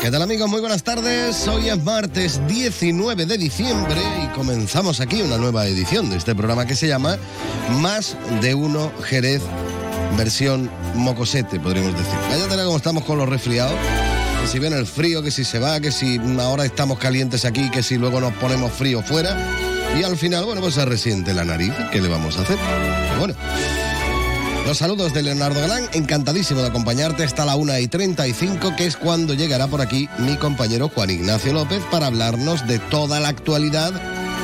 ¿Qué tal amigos? Muy buenas tardes. Hoy es martes 19 de diciembre y comenzamos aquí una nueva edición de este programa que se llama Más de uno Jerez versión mocosete, podríamos decir. Vaya tela como estamos con los resfriados. Que si viene el frío, que si se va, que si ahora estamos calientes aquí, que si luego nos ponemos frío fuera. Y al final, bueno, pues se resiente la nariz. ¿Qué le vamos a hacer? Bueno. Los saludos de Leonardo Galán, encantadísimo de acompañarte hasta la 1 y 35, que es cuando llegará por aquí mi compañero Juan Ignacio López para hablarnos de toda la actualidad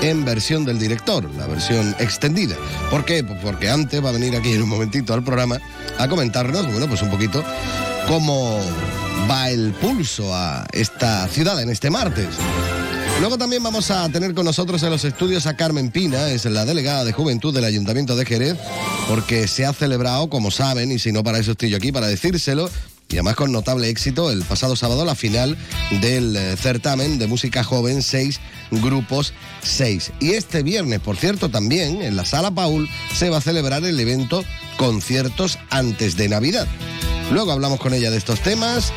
en versión del director, la versión extendida. ¿Por qué? Pues porque antes va a venir aquí en un momentito al programa a comentarnos, bueno, pues un poquito cómo va el pulso a esta ciudad en este martes. Luego también vamos a tener con nosotros en los estudios a Carmen Pina, es la delegada de Juventud del Ayuntamiento de Jerez, porque se ha celebrado, como saben, y si no para eso estoy yo aquí, para decírselo, y además con notable éxito, el pasado sábado la final del eh, certamen de música joven, seis grupos, seis. Y este viernes, por cierto, también en la Sala Paul se va a celebrar el evento Conciertos antes de Navidad. Luego hablamos con ella de estos temas,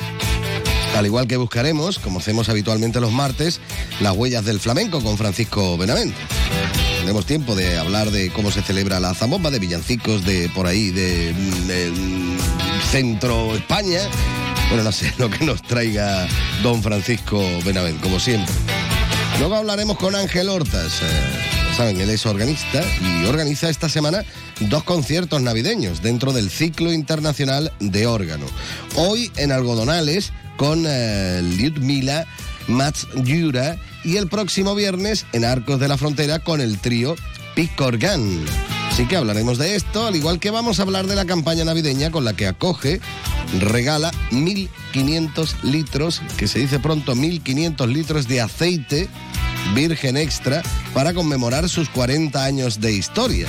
al igual que buscaremos, como hacemos habitualmente los martes, las huellas del flamenco con Francisco Benavente. Tenemos tiempo de hablar de cómo se celebra la zambomba, de villancicos, de por ahí, de, de centro España. Bueno, no sé lo que nos traiga don Francisco Benavente, como siempre. Luego hablaremos con Ángel Hortas. Eh, él es organista y organiza esta semana dos conciertos navideños dentro del ciclo internacional de órgano. Hoy en Algodonales con eh, Lyudmila Matsyura y el próximo viernes en Arcos de la Frontera con el trío Picorgan. Así que hablaremos de esto, al igual que vamos a hablar de la campaña navideña con la que acoge, regala 1.500 litros, que se dice pronto 1.500 litros de aceite virgen extra para conmemorar sus 40 años de historia.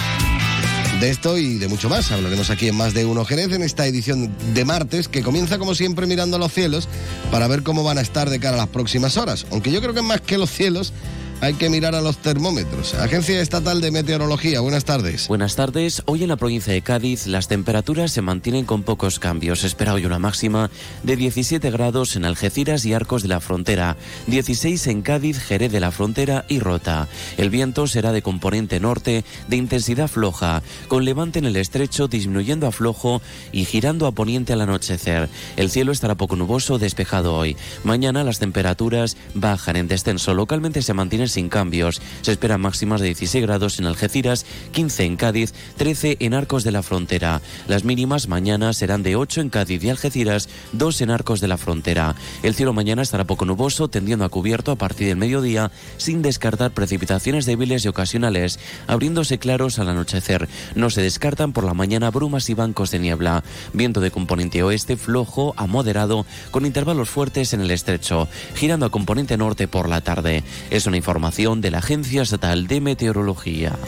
De esto y de mucho más hablaremos aquí en Más de Uno Jerez en esta edición de martes que comienza como siempre mirando a los cielos para ver cómo van a estar de cara a las próximas horas. Aunque yo creo que más que los cielos hay que mirar a los termómetros. Agencia Estatal de Meteorología, buenas tardes. Buenas tardes. Hoy en la provincia de Cádiz las temperaturas se mantienen con pocos cambios. Espera hoy una máxima de 17 grados en Algeciras y Arcos de la Frontera, 16 en Cádiz, Jerez de la Frontera y Rota. El viento será de componente norte de intensidad floja, con levante en el estrecho disminuyendo a flojo y girando a poniente al anochecer. El cielo estará poco nuboso, despejado hoy. Mañana las temperaturas bajan en descenso. Localmente se sin cambios. Se esperan máximas de 16 grados en Algeciras, 15 en Cádiz, 13 en Arcos de la Frontera. Las mínimas mañana serán de 8 en Cádiz y Algeciras, 2 en Arcos de la Frontera. El cielo mañana estará poco nuboso, tendiendo a cubierto a partir del mediodía, sin descartar precipitaciones débiles y ocasionales, abriéndose claros al anochecer. No se descartan por la mañana brumas y bancos de niebla. Viento de componente oeste flojo a moderado, con intervalos fuertes en el estrecho, girando a componente norte por la tarde. Es una información de la Agencia Estatal de Meteorología.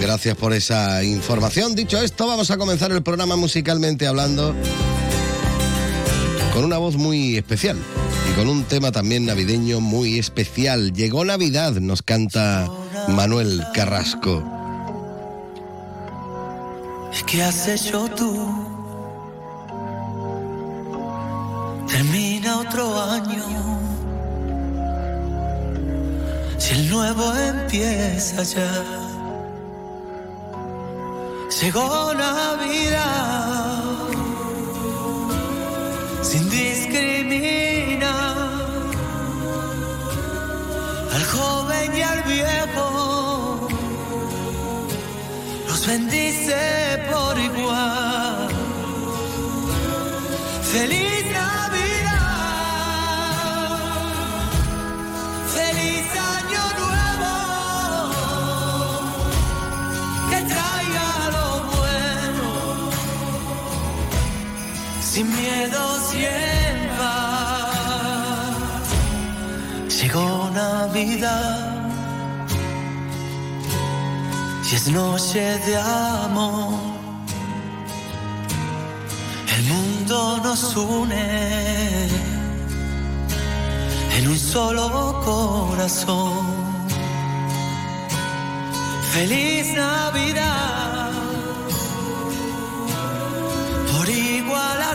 Gracias por esa información. Dicho esto, vamos a comenzar el programa musicalmente hablando con una voz muy especial y con un tema también navideño muy especial. Llegó Navidad, nos canta Manuel Carrasco. ¿Qué has hecho tú? Termina otro año si el nuevo empieza ya. Llegó Navidad sin discriminar al joven y al viejo. Los bendice por igual. Feliz Navidad. Sin miedo siempre. Llegó Navidad. y es noche de amor. El mundo nos une en un solo corazón. Feliz Navidad,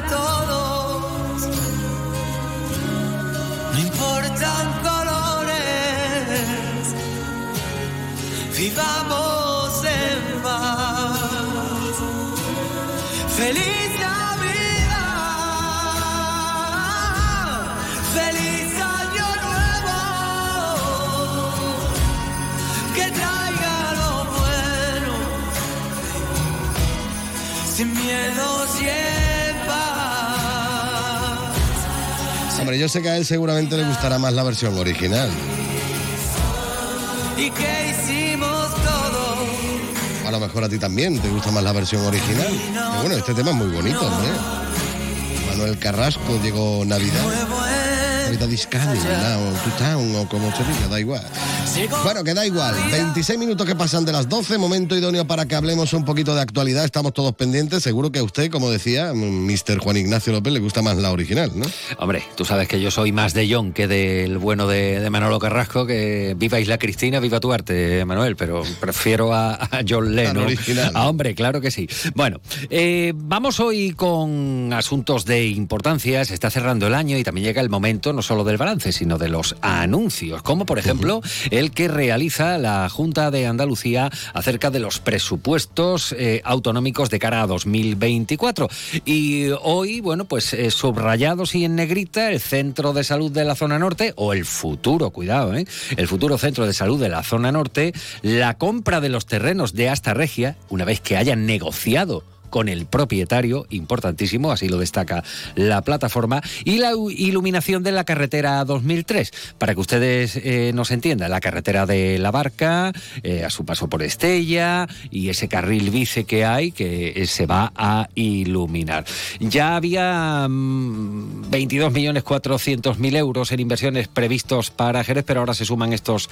todos, no importan colores, vivamos en paz. Feliz Hombre, yo sé que a él seguramente le gustará más la versión original. y que hicimos todo. A lo mejor a ti también te gusta más la versión original. Pero bueno, este tema es muy bonito, hombre. Manuel Carrasco llegó Navidad. Navidad now to town, o como se diga, da igual. Bueno, que da igual. 26 minutos que pasan de las 12, momento idóneo para que hablemos un poquito de actualidad. Estamos todos pendientes. Seguro que a usted, como decía, Mr. Juan Ignacio López, le gusta más la original, ¿no? Hombre, tú sabes que yo soy más de John que del bueno de, de Manolo Carrasco, que viva Isla Cristina, viva tu arte, Manuel, pero prefiero a, a John Lennon. original. Ah, hombre, claro que sí. Bueno, eh, vamos hoy con asuntos de importancia. Se está cerrando el año y también llega el momento no solo del balance, sino de los anuncios, como por ejemplo el que realiza la Junta de Andalucía acerca de los presupuestos eh, autonómicos de cara a 2024. Y hoy, bueno, pues eh, subrayados y en negrita, el Centro de Salud de la Zona Norte, o el futuro, cuidado, ¿eh? el futuro Centro de Salud de la Zona Norte, la compra de los terrenos de Asta Regia, una vez que hayan negociado con el propietario, importantísimo, así lo destaca la plataforma, y la iluminación de la carretera 2003. Para que ustedes eh, nos entiendan, la carretera de la barca, eh, a su paso por Estella, y ese carril bici que hay que eh, se va a iluminar. Ya había mm, 22.400.000 euros en inversiones previstos para Jerez, pero ahora se suman estos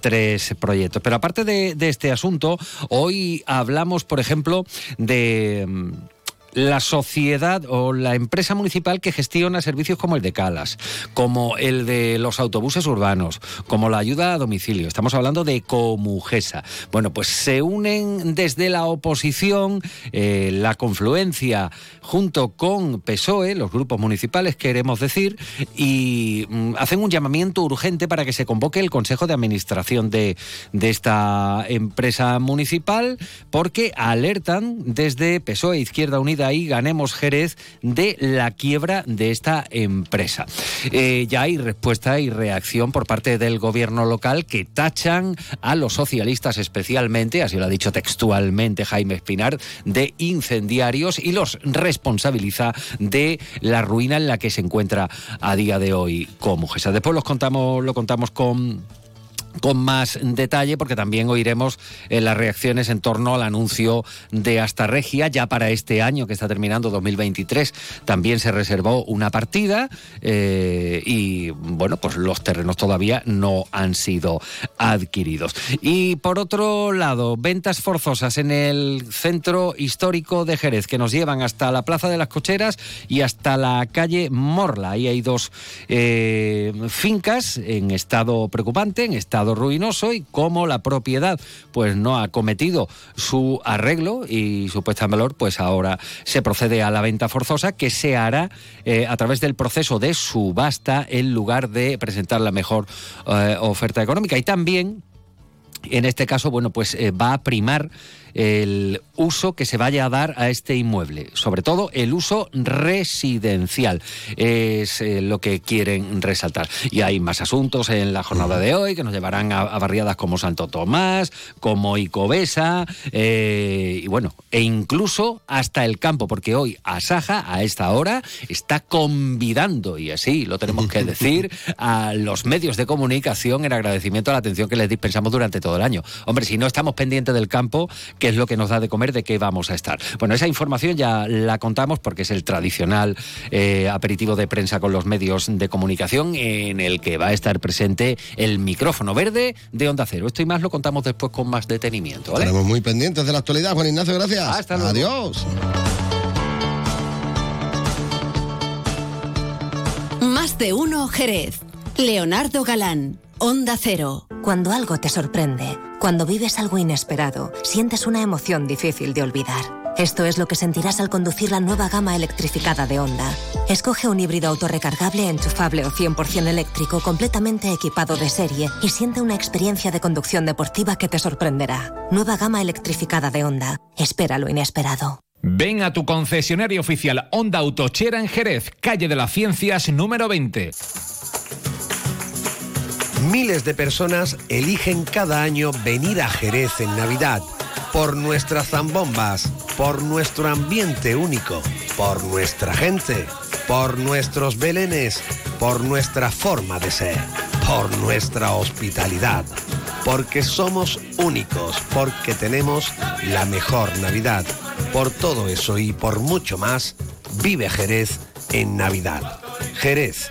tres proyectos. Pero aparte de, de este asunto, hoy hablamos, por ejemplo, de... mm, la sociedad o la empresa municipal que gestiona servicios como el de Calas, como el de los autobuses urbanos, como la ayuda a domicilio. Estamos hablando de Comugesa. Bueno, pues se unen desde la oposición, eh, la confluencia junto con PSOE, los grupos municipales, queremos decir, y mm, hacen un llamamiento urgente para que se convoque el Consejo de Administración de, de esta empresa municipal, porque alertan desde PSOE, Izquierda Unida y Ganemos Jerez de la quiebra de esta empresa. Eh, ya hay respuesta y reacción por parte del gobierno local que tachan a los socialistas especialmente, así lo ha dicho textualmente Jaime Espinar, de incendiarios y los responsabiliza de la ruina en la que se encuentra a día de hoy Comugesa. Después los contamos, lo contamos con con más detalle porque también oiremos eh, las reacciones en torno al anuncio de Asta Regia ya para este año que está terminando 2023 también se reservó una partida eh, y bueno pues los terrenos todavía no han sido adquiridos. Y por otro lado ventas forzosas en el centro histórico de Jerez que nos llevan hasta la Plaza de las Cocheras y hasta la calle Morla. Ahí hay dos eh, fincas en estado preocupante en estado ruinoso y como la propiedad pues no ha cometido su arreglo y su puesta en valor, pues ahora se procede a la venta forzosa que se hará eh, a través del proceso de subasta en lugar de presentar la mejor eh, oferta económica. Y también en este caso, bueno, pues eh, va a primar el uso que se vaya a dar a este inmueble, sobre todo el uso residencial, es eh, lo que quieren resaltar. Y hay más asuntos en la jornada de hoy que nos llevarán a, barriadas como Santo Tomás, como Icobesa, eh, y bueno, e incluso hasta el campo, porque hoy Asaja a esta hora está convidando, y así lo tenemos que decir, a los medios de comunicación en agradecimiento a la atención que les dispensamos durante todo el año. Hombre, si no estamos pendientes del campo, que qué es lo que nos da de comer, de qué vamos a estar. Bueno, esa información ya la contamos porque es el tradicional eh, aperitivo de prensa con los medios de comunicación en el que va a estar presente el micrófono verde de Onda Cero. Esto y más lo contamos después con más detenimiento. ¿vale? Estaremos muy pendientes de la actualidad. Juan Ignacio, gracias. Hasta luego. Adiós. Más de uno Jerez. Leonardo Galán, Onda Cero. Cuando algo te sorprende, cuando vives algo inesperado, sientes una emoción difícil de olvidar. Esto es lo que sentirás al conducir la nueva gama electrificada de Honda. Escoge un híbrido autorrecargable, enchufable o 100% eléctrico completamente equipado de serie y siente una experiencia de conducción deportiva que te sorprenderá. Nueva gama electrificada de Honda. Espera lo inesperado. Ven a tu concesionario oficial Honda Autochera en Jerez, calle de las Ciencias número 20. Miles de personas eligen cada año venir a Jerez en Navidad por nuestras zambombas, por nuestro ambiente único, por nuestra gente, por nuestros belenes, por nuestra forma de ser, por nuestra hospitalidad, porque somos únicos, porque tenemos la mejor Navidad. Por todo eso y por mucho más, vive Jerez en Navidad. Jerez,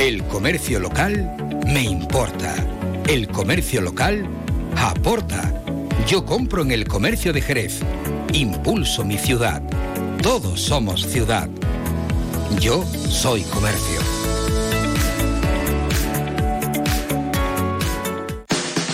El comercio local me importa. El comercio local aporta. Yo compro en el comercio de Jerez. Impulso mi ciudad. Todos somos ciudad. Yo soy comercio.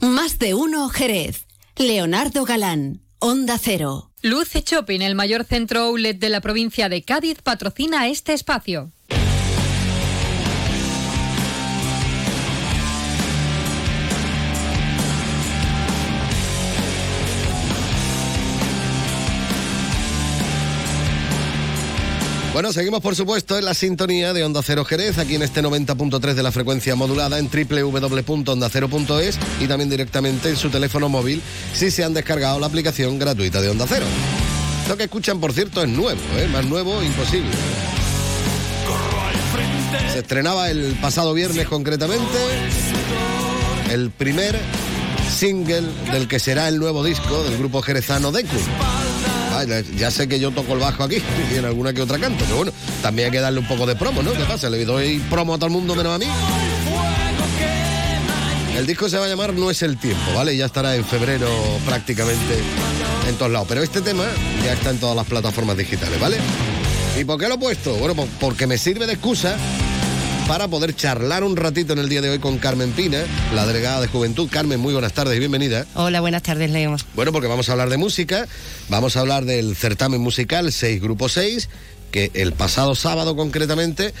Más de uno Jerez. Leonardo Galán, Onda Cero. Luce Shopping, el mayor centro outlet de la provincia de Cádiz, patrocina este espacio. Bueno, seguimos por supuesto en la sintonía de Onda Cero Jerez, aquí en este 90.3 de la frecuencia modulada en www.ondacero.es y también directamente en su teléfono móvil si se han descargado la aplicación gratuita de Onda Cero. Lo que escuchan, por cierto, es nuevo, ¿eh? más nuevo imposible. Se estrenaba el pasado viernes concretamente el primer single del que será el nuevo disco del grupo jerezano Deku. Ah, ya- sé que yo toco el bajo aquí y en alguna que otra canto, pero bueno, también hay que darle un poco de promo, ¿no? ¿Qué pasa? Le doy promo a todo el mundo menos a mí. El disco se va a llamar No es el tiempo, ¿vale? Ya estará en febrero prácticamente en todos lados. Pero este tema ya está en todas las plataformas digitales, ¿vale? ¿Y por qué lo he puesto? Bueno, pues porque me sirve de excusa para poder charlar un ratito en el día de hoy con Carmen Pina, la delegada de Juventud. Carmen, muy buenas tardes y bienvenida. Hola, buenas tardes, Leo. Bueno, porque vamos a hablar de música, vamos a hablar del certamen musical 6 Grupo 6, que el pasado sábado concretamente,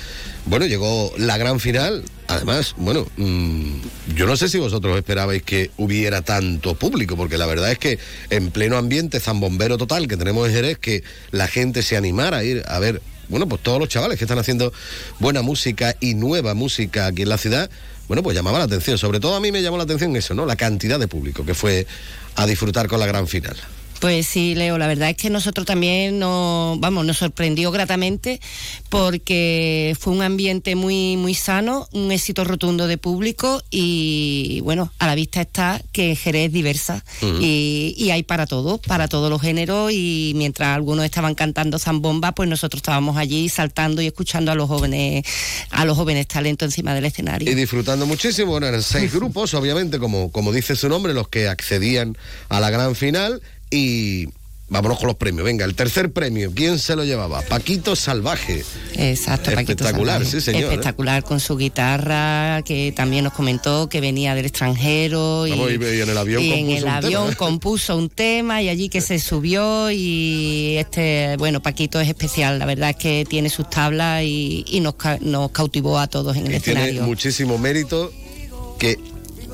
bueno, llegó la gran final. Además, bueno, mm, yo no sé si vosotros esperabais que hubiera tanto público, porque la verdad es que en pleno ambiente zambombero total que tenemos en Jerez, que la gente se animara a ir a ver, bueno, pues todos los chavales que están haciendo buena música y nueva música aquí en la ciudad, bueno, pues llamaba la atención. Sobre todo a mí me llamó la atención eso, ¿no? La cantidad de público que fue a disfrutar con la gran final. Pues sí, Leo, la verdad es que nosotros también nos, vamos, nos sorprendió gratamente porque fue un ambiente muy, muy sano, un éxito rotundo de público y bueno, a la vista está que Jerez es diversa y, y hay para todo, para todos los géneros y mientras algunos estaban cantando zambomba, pues nosotros estábamos allí saltando y escuchando a los jóvenes, a los jóvenes talentos encima del escenario. Y disfrutando muchísimo, bueno, eran seis grupos, obviamente, como, como dice su nombre, los que accedían a la gran final y vámonos con los premios. Venga, el tercer premio, ¿quién se lo llevaba? Paquito Salvaje. Exacto, Paquito Espectacular, sí, señor, ¿eh? Espectacular con su guitarra, que también nos comentó que venía del extranjero. Y, Vamos, y- en el avión y en compuso el un avión tema. compuso un tema y allí que se subió y este, bueno, Paquito es especial, la verdad es que tiene sus tablas y, y nos, ca- nos cautivó a todos en el Y tiene escenario. muchísimo mérito que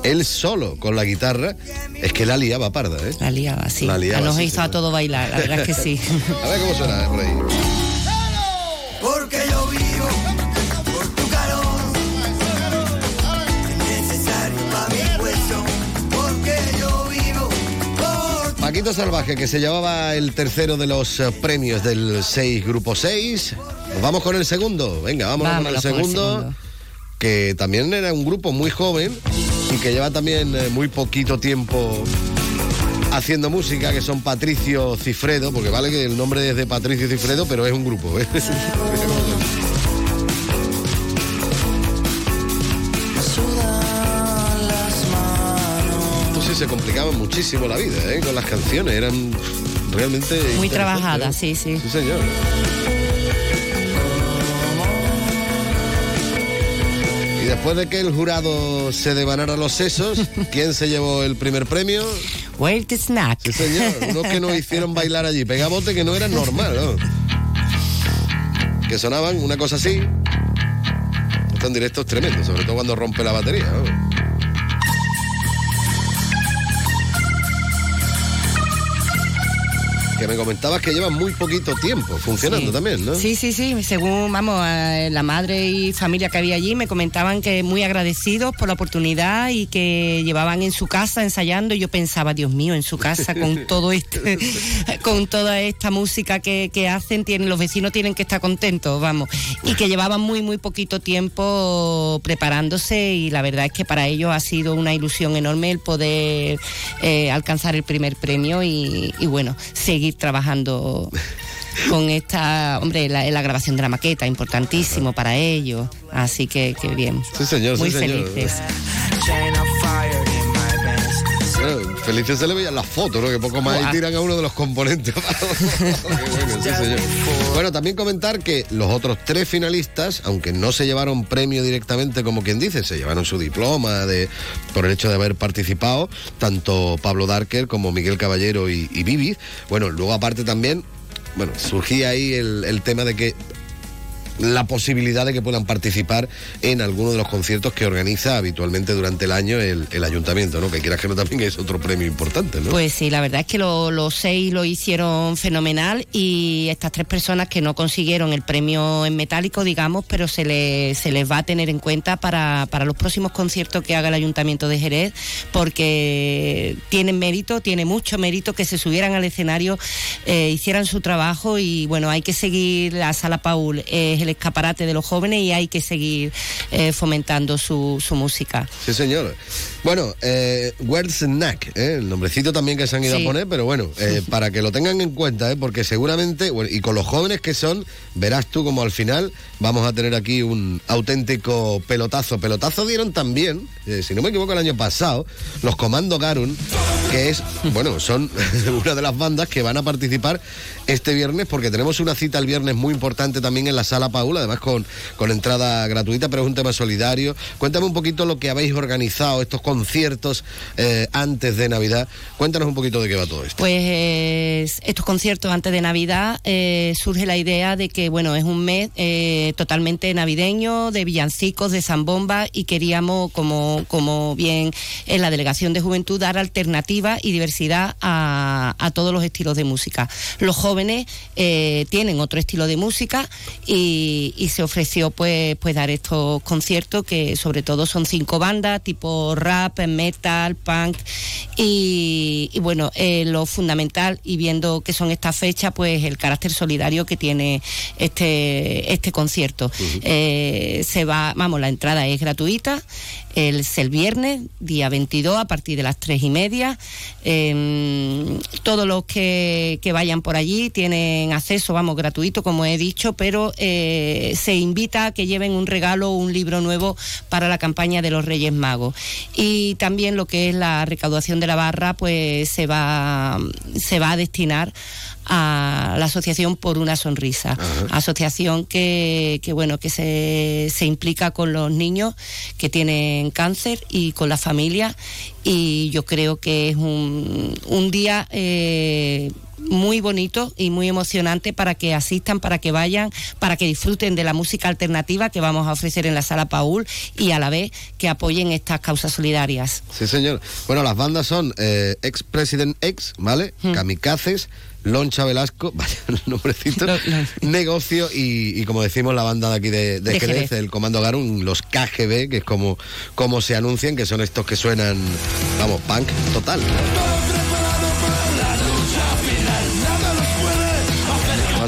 él solo con la guitarra es que la liaba parda, ¿eh? La liaba, sí. La liaba, nos sí, hizo a todos bailar, la verdad es que sí. A ver cómo suena eh, por ahí. Porque yo vivo por tu calor. Es necesario para mi hueso. Porque yo vivo por Paquito Salvaje, que se llevaba el tercero de los eh, premios del 6, grupo 6. Nos vamos con el segundo. Venga, vámonos con el con segundo. Que también era un grupo muy joven y que lleva también eh, muy poquito tiempo haciendo música, que son Patricio Cifredo, porque vale que el nombre es de Patricio Cifredo, pero es un grupo. ¿eh? Sí se complicaban muchísimo la vida, ¿eh? Con las canciones, eran realmente... Muy interesantes, trabajada, ¿eh? sí, sí. Sí, señor. Después de que el jurado se devanara los sesos, ¿quién se llevó el primer premio? Where the snack. Sí, señor. Unos que nos hicieron bailar allí. Pegabote que no era normal, ¿no? Que sonaban una cosa así. Esto en directo es tremendo, sobre todo cuando rompe la batería. ¿no? Que me comentabas que llevan muy poquito tiempo funcionando Sí. también, ¿no? Sí, sí, sí. Según, vamos, la madre y familia que había allí me comentaban que muy agradecidos por la oportunidad y que llevaban en su casa ensayando y yo pensaba, Dios mío, en su casa con todo este, con toda esta música que, que hacen, tienen, los vecinos tienen que estar contentos, vamos. Y que llevaban muy, muy poquito tiempo preparándose y la verdad es que para ellos ha sido una ilusión enorme el poder eh, alcanzar el primer premio y, y bueno, seguir trabajando con esta, hombre, la, la grabación de la maqueta, importantísimo para ellos. Así que, que bien. Sí, señor, Muy sí, señor. Felices. Bueno, felices se le veían las fotos, ¿no? Que poco más y tiran a uno de los componentes. Bueno, sí, señor. Bueno, también comentar que los otros tres finalistas, aunque no se llevaron premio directamente, como quien dice, se llevaron su diploma de, por el hecho de haber participado, tanto Pablo Darker como Miguel Caballero y, y Vivi. Bueno, luego aparte también, bueno, surgía ahí el, el tema de que la posibilidad de que puedan participar en alguno de los conciertos que organiza habitualmente durante el año el, el ayuntamiento, ¿no? Que quieras que no también es otro premio importante, ¿no? Pues sí, la verdad es que lo- los seis lo hicieron fenomenal y estas tres personas que no consiguieron el premio en metálico, digamos, pero se, le- se les va a tener en cuenta para, para los próximos conciertos que haga el Ayuntamiento de Jerez, porque tienen mérito, tiene mucho mérito que se subieran al escenario, eh, hicieran su trabajo y bueno, hay que seguir, la Sala Paul es el escaparate de los jóvenes y hay que seguir eh, fomentando su, su música. Sí, señor. Bueno, eh, Where's Snack, ¿eh? el nombrecito también que se han ido Sí. a poner, pero bueno, eh, para que lo tengan en cuenta, ¿eh? porque seguramente, y con los jóvenes que son, verás tú como al final vamos a tener aquí un auténtico pelotazo. Pelotazo dieron también, si no me equivoco, el año pasado, los Comando Garun, que es, bueno, son una de las bandas que van a participar este viernes, porque tenemos una cita el viernes muy importante también en la Sala Paula, además con, con entrada gratuita, pero es un tema solidario. Cuéntame un poquito lo que habéis organizado, estos conciertos eh, antes de Navidad. Cuéntanos un poquito de qué va todo esto. Pues estos conciertos antes de Navidad eh, surge la idea de que bueno es un mes eh, totalmente navideño de villancicos de zambomba y queríamos como como bien en la delegación de juventud dar alternativa y diversidad a, a todos los estilos de música. Los jóvenes eh, tienen otro estilo de música y, y se ofreció pues pues dar estos conciertos que sobre todo son cinco bandas tipo rap, metal, punk y, y bueno, eh, lo fundamental y viendo que son estas fechas, pues el carácter solidario que tiene este, este concierto. Eh, se va, vamos, la entrada es gratuita. El, viernes, día 22, a partir de las tres y media. Em, todos los que, que vayan por allí tienen acceso, vamos, gratuito, como he dicho, pero eh, se invita a que lleven un regalo o un libro nuevo para la campaña de los Reyes Magos. Y también lo que es la recaudación de la barra, pues se va, se va a destinar a la asociación por una sonrisa asociación que, que bueno que se, se implica con los niños que tienen cáncer y con la familia y yo creo que es un, un día eh, muy bonito y muy emocionante para que asistan, para que vayan, para que disfruten de la música alternativa que vamos a ofrecer en la sala Paul y a la vez que apoyen estas causas solidarias. Sí, señor. Bueno, las bandas son eh, Ex President X, ¿vale? Kamikazes, Loncha Velasco, vaya nombrecito, Negocio y, y como decimos la banda de aquí de, de De Jerez, Jerez. el Comando Garun, los KGB, que es como, como se anuncian, que son estos que suenan, vamos, punk total.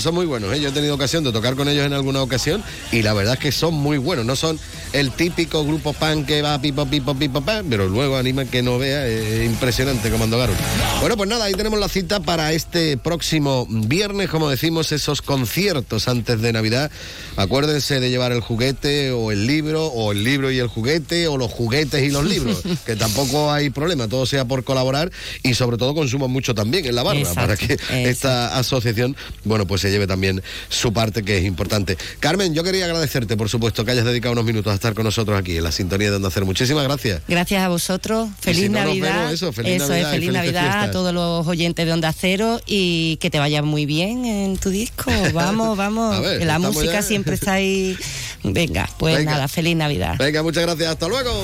Son muy buenos, ¿eh? yo he tenido ocasión de tocar con ellos en alguna ocasión y la verdad es que son muy buenos, no son el típico grupo punk que va pipo, pipo, pipo, pam, pero luego anima que no vea, eh, impresionante Comando Garun. Bueno, pues nada, ahí tenemos la cita para este próximo viernes, como decimos, esos conciertos antes de Navidad. Acuérdense de llevar el juguete o el libro, o el libro y el juguete, o los juguetes y los libros, que tampoco hay problema, todo sea por colaborar y sobre todo consuman mucho también en la barra, Exacto, para que esta asociación, bueno, pues se lleve también su parte que es importante. Carmen, yo quería agradecerte, por supuesto, que hayas dedicado unos minutos a estar con nosotros aquí en la sintonía de Onda Cero. Muchísimas gracias. Gracias a vosotros. Feliz si no Navidad. vemos, eso, feliz es, Navidad y feliz Navidad a todos los oyentes de Onda Cero y que te vaya muy bien en tu disco. Vamos, vamos. Ver, la música ya. siempre está ahí. Venga, pues Venga. nada, feliz Navidad. Venga, muchas gracias. Hasta luego.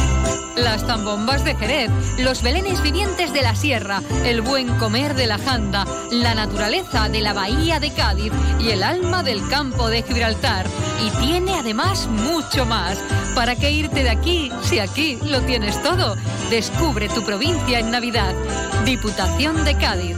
Las zambombas de Jerez, los belenes vivientes de la sierra, el buen comer de la janda, la naturaleza de la bahía de Cádiz y el alma del campo de Gibraltar. Y tiene además mucho más. ¿Para qué irte de aquí si aquí lo tienes todo? Descubre tu provincia en Navidad. Diputación de Cádiz.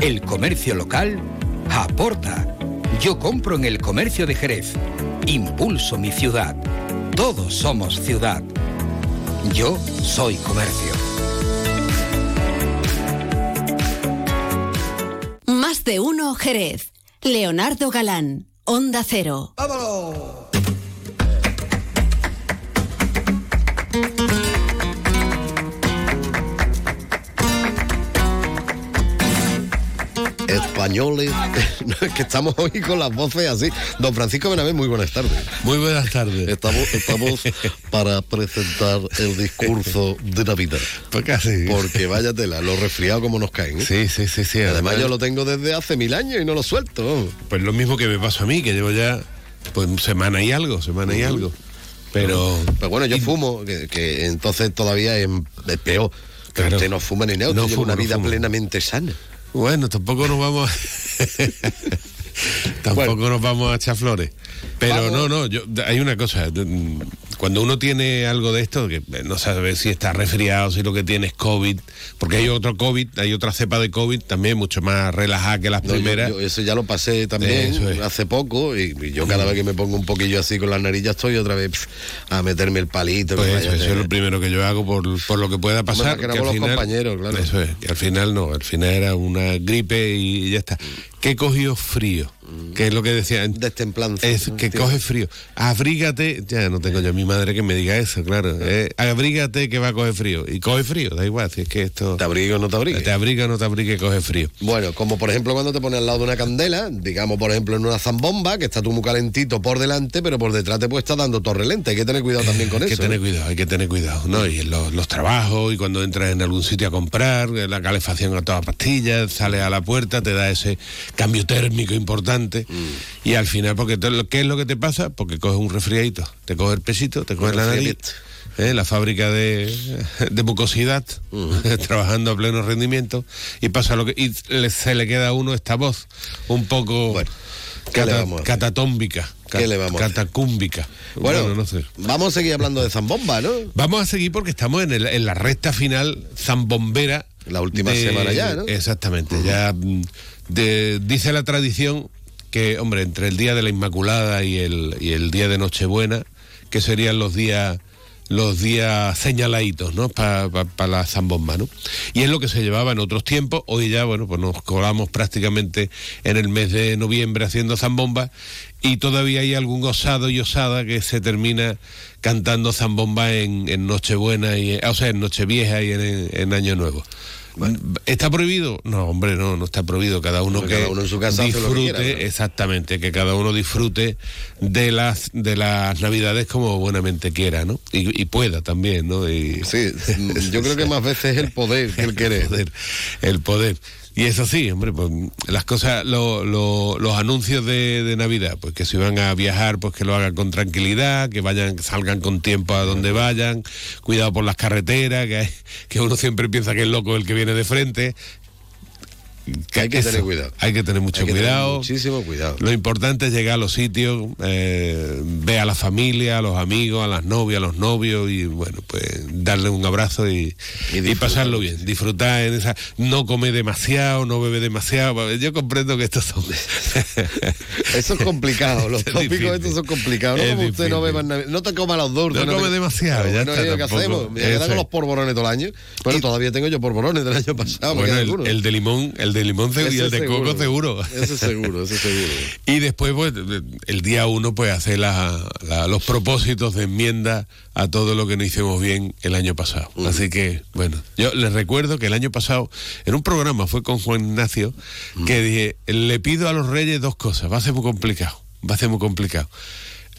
El comercio local aporta. Yo compro en el comercio de Jerez. Impulso mi ciudad. Todos somos ciudad. Yo soy comercio. Más de uno Jerez. Leonardo Galán, Onda Cero. Españoles, que estamos hoy con las voces así. Don Francisco Benavés, muy buenas tardes. Muy buenas tardes. Estamos, estamos para presentar el discurso de Navidad. Pues casi. Porque vaya tela, los resfriados como nos caen. ¿eh? Sí, sí, sí, sí. Además, yo lo tengo desde hace mil años y no lo suelto. Pues lo mismo que me pasó a mí, que llevo ya pues semana y algo, semana y algo. Pero, Pero bueno, yo fumo, que, que entonces todavía es, peor. Que Claro. usted no fuma ni nada, usted No lleva una no vida fumo. plenamente sana. Bueno, tampoco nos vamos tampoco nos vamos a echar flores. Pero Vamos. no, no, yo, hay una cosa, cuando uno tiene algo de esto, que no sabe si está resfriado, si lo que tiene es COVID, porque hay otro COVID, hay otra cepa de COVID también mucho más relajada que las No, primeras. yo eso ya lo pasé también es. hace poco y, y yo cada vez que me pongo un poquillo así con la nariz ya estoy otra vez a meterme el palito. Pues que eso, es lo primero que yo hago por, por lo que pueda pasar. que al éramos los compañeros, claro. Eso es, que al final no, al final era una gripe y ya está. ¿Qué cogió frío? que es lo que decía. Destemplanza. Es que coge frío. Abrígate, ya no tengo yo a mi madre que me diga eso, claro. eh, abrígate que va a coger frío. Y coge frío, da igual, si es que esto. Te abriga o no te abrigue. Te abriga o no te abrigue, coge frío. Bueno, como por ejemplo cuando te pones al lado de una candela, digamos por ejemplo en una zambomba, que está tú muy calentito por delante, pero por detrás te puede estar dando torrelente. Hay que tener cuidado también con Hay eso. que tener ¿eh? cuidado, hay que tener cuidado, ¿no? Y en los, los trabajos, y cuando entras en algún sitio a comprar, la calefacción a todas pastillas, sales a la puerta, te da ese cambio térmico importante. Mm. Y al final, porque ¿qué es lo que te pasa? Porque coges un resfriadito, te coges el pesito, te coges la nariz. ¿eh? la fábrica de, de mucosidad, trabajando a pleno rendimiento, y pasa lo que. Y le- se le queda a uno esta voz un poco ¿qué le cata- catatómbica, ¿Qué le vamos catacúmbica. Bueno, no sé. vamos a seguir hablando de zambomba, ¿no? Vamos a seguir porque estamos en, el- en la recta final zambombera. La última semana ya, ¿no? Exactamente, ya mm, dice la tradición que, hombre, entre el día de la Inmaculada y el, y el día de Nochebuena, que serían los días los días señaladitos, ¿no? Para la zambomba, ¿no? Y es lo que se llevaba en otros tiempos. Hoy ya, bueno, pues nos colamos prácticamente en el mes de noviembre haciendo zambomba y todavía hay algún osado y osada que se termina cantando zambomba en, en Nochebuena, y, o sea, en Nochevieja y en, en Año Nuevo. ¿Está prohibido? No, hombre, no, no está prohibido. Cada uno Porque que cada uno en su casa que disfrute, quiera, ¿no? exactamente, que cada uno disfrute de las de las Navidades como buenamente quiera, ¿no? Y, y pueda también, ¿no? Y, Sí, yo creo que más veces es el poder que el querer. el poder, el poder. Y eso sí, hombre, pues las cosas, lo- lo- los anuncios de, de Navidad, pues que si van a viajar, pues que lo hagan con tranquilidad, que vayan, salgan con tiempo a donde vayan, cuidado por las carreteras, que, que uno siempre piensa que es loco el que viene de frente. Hay que eso, tener cuidado. Hay que tener mucho Hay que tener cuidado. muchísimo cuidado. Lo importante es llegar a los sitios, eh, ver a la familia, a los amigos, a las novias, a los novios y bueno, pues darle un abrazo y, y pasarlo bien, disfrutar en esa, no comer demasiado, no beber demasiado. Yo comprendo que estos son. Eso es complicado, los Es tópicos difícil. estos son complicados. No Es como usted no beba. No te coma los dulces. No come te- demasiado, Pero ya bueno, está, ¿y ¿qué hacemos? Me quedan con los porborones todo el año. Bueno, todavía tengo yo porborones del año pasado. Bueno, el, el de limón, el de limón seguro y el de coco seguro. Ese seguro, ese seguro. Y después, pues, el día uno, pues, la- la- los propósitos de enmienda a todo lo que no hicimos bien el año pasado. Así que, bueno, yo les recuerdo que el año pasado, en un programa, fue con Juan Ignacio, que dije, le pido a los reyes dos cosas, va a ser muy complicado, va a ser muy complicado.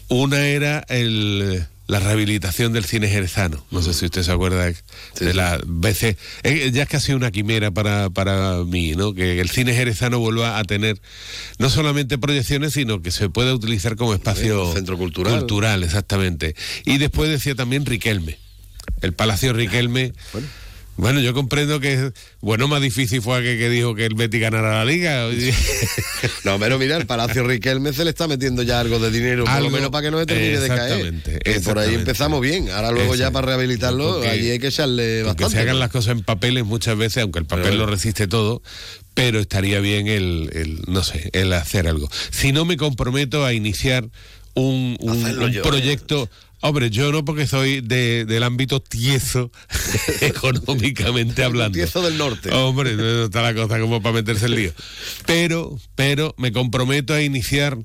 Una era el, la rehabilitación del cine jerezano. No sé si usted se acuerda de las veces. eh, ya es casi una quimera para, para mí, ¿no? Que el cine jerezano vuelva a tener no solamente proyecciones, sino que se pueda utilizar como espacio. centro cultural. Cultural, exactamente. Y después decía también Riquelme. El Palacio Riquelme. Bueno. Yo comprendo que, bueno, más difícil fue aquel que dijo que el Betis ganara la liga. No, pero mira, el Palacio Riquelme se le está metiendo ya algo de dinero, por Algo- lo menos para que no se termine de caer. Exactamente, Que por ahí empezamos bien. Ahora luego ya para rehabilitarlo, Porque- allí hay que echarle bastante. se hagan las cosas en papeles muchas veces, aunque el papel Pero lo bueno. resiste todo, pero estaría bien el, el, no sé, el hacer algo. Si no me comprometo a iniciar un, un- Hacerlo un yo, ¿eh? Hombre, yo no porque soy de- del ámbito tieso, económicamente hablando. Tieso del norte. Hombre, no está la cosa como para meterse el lío. Pero, pero me comprometo a iniciar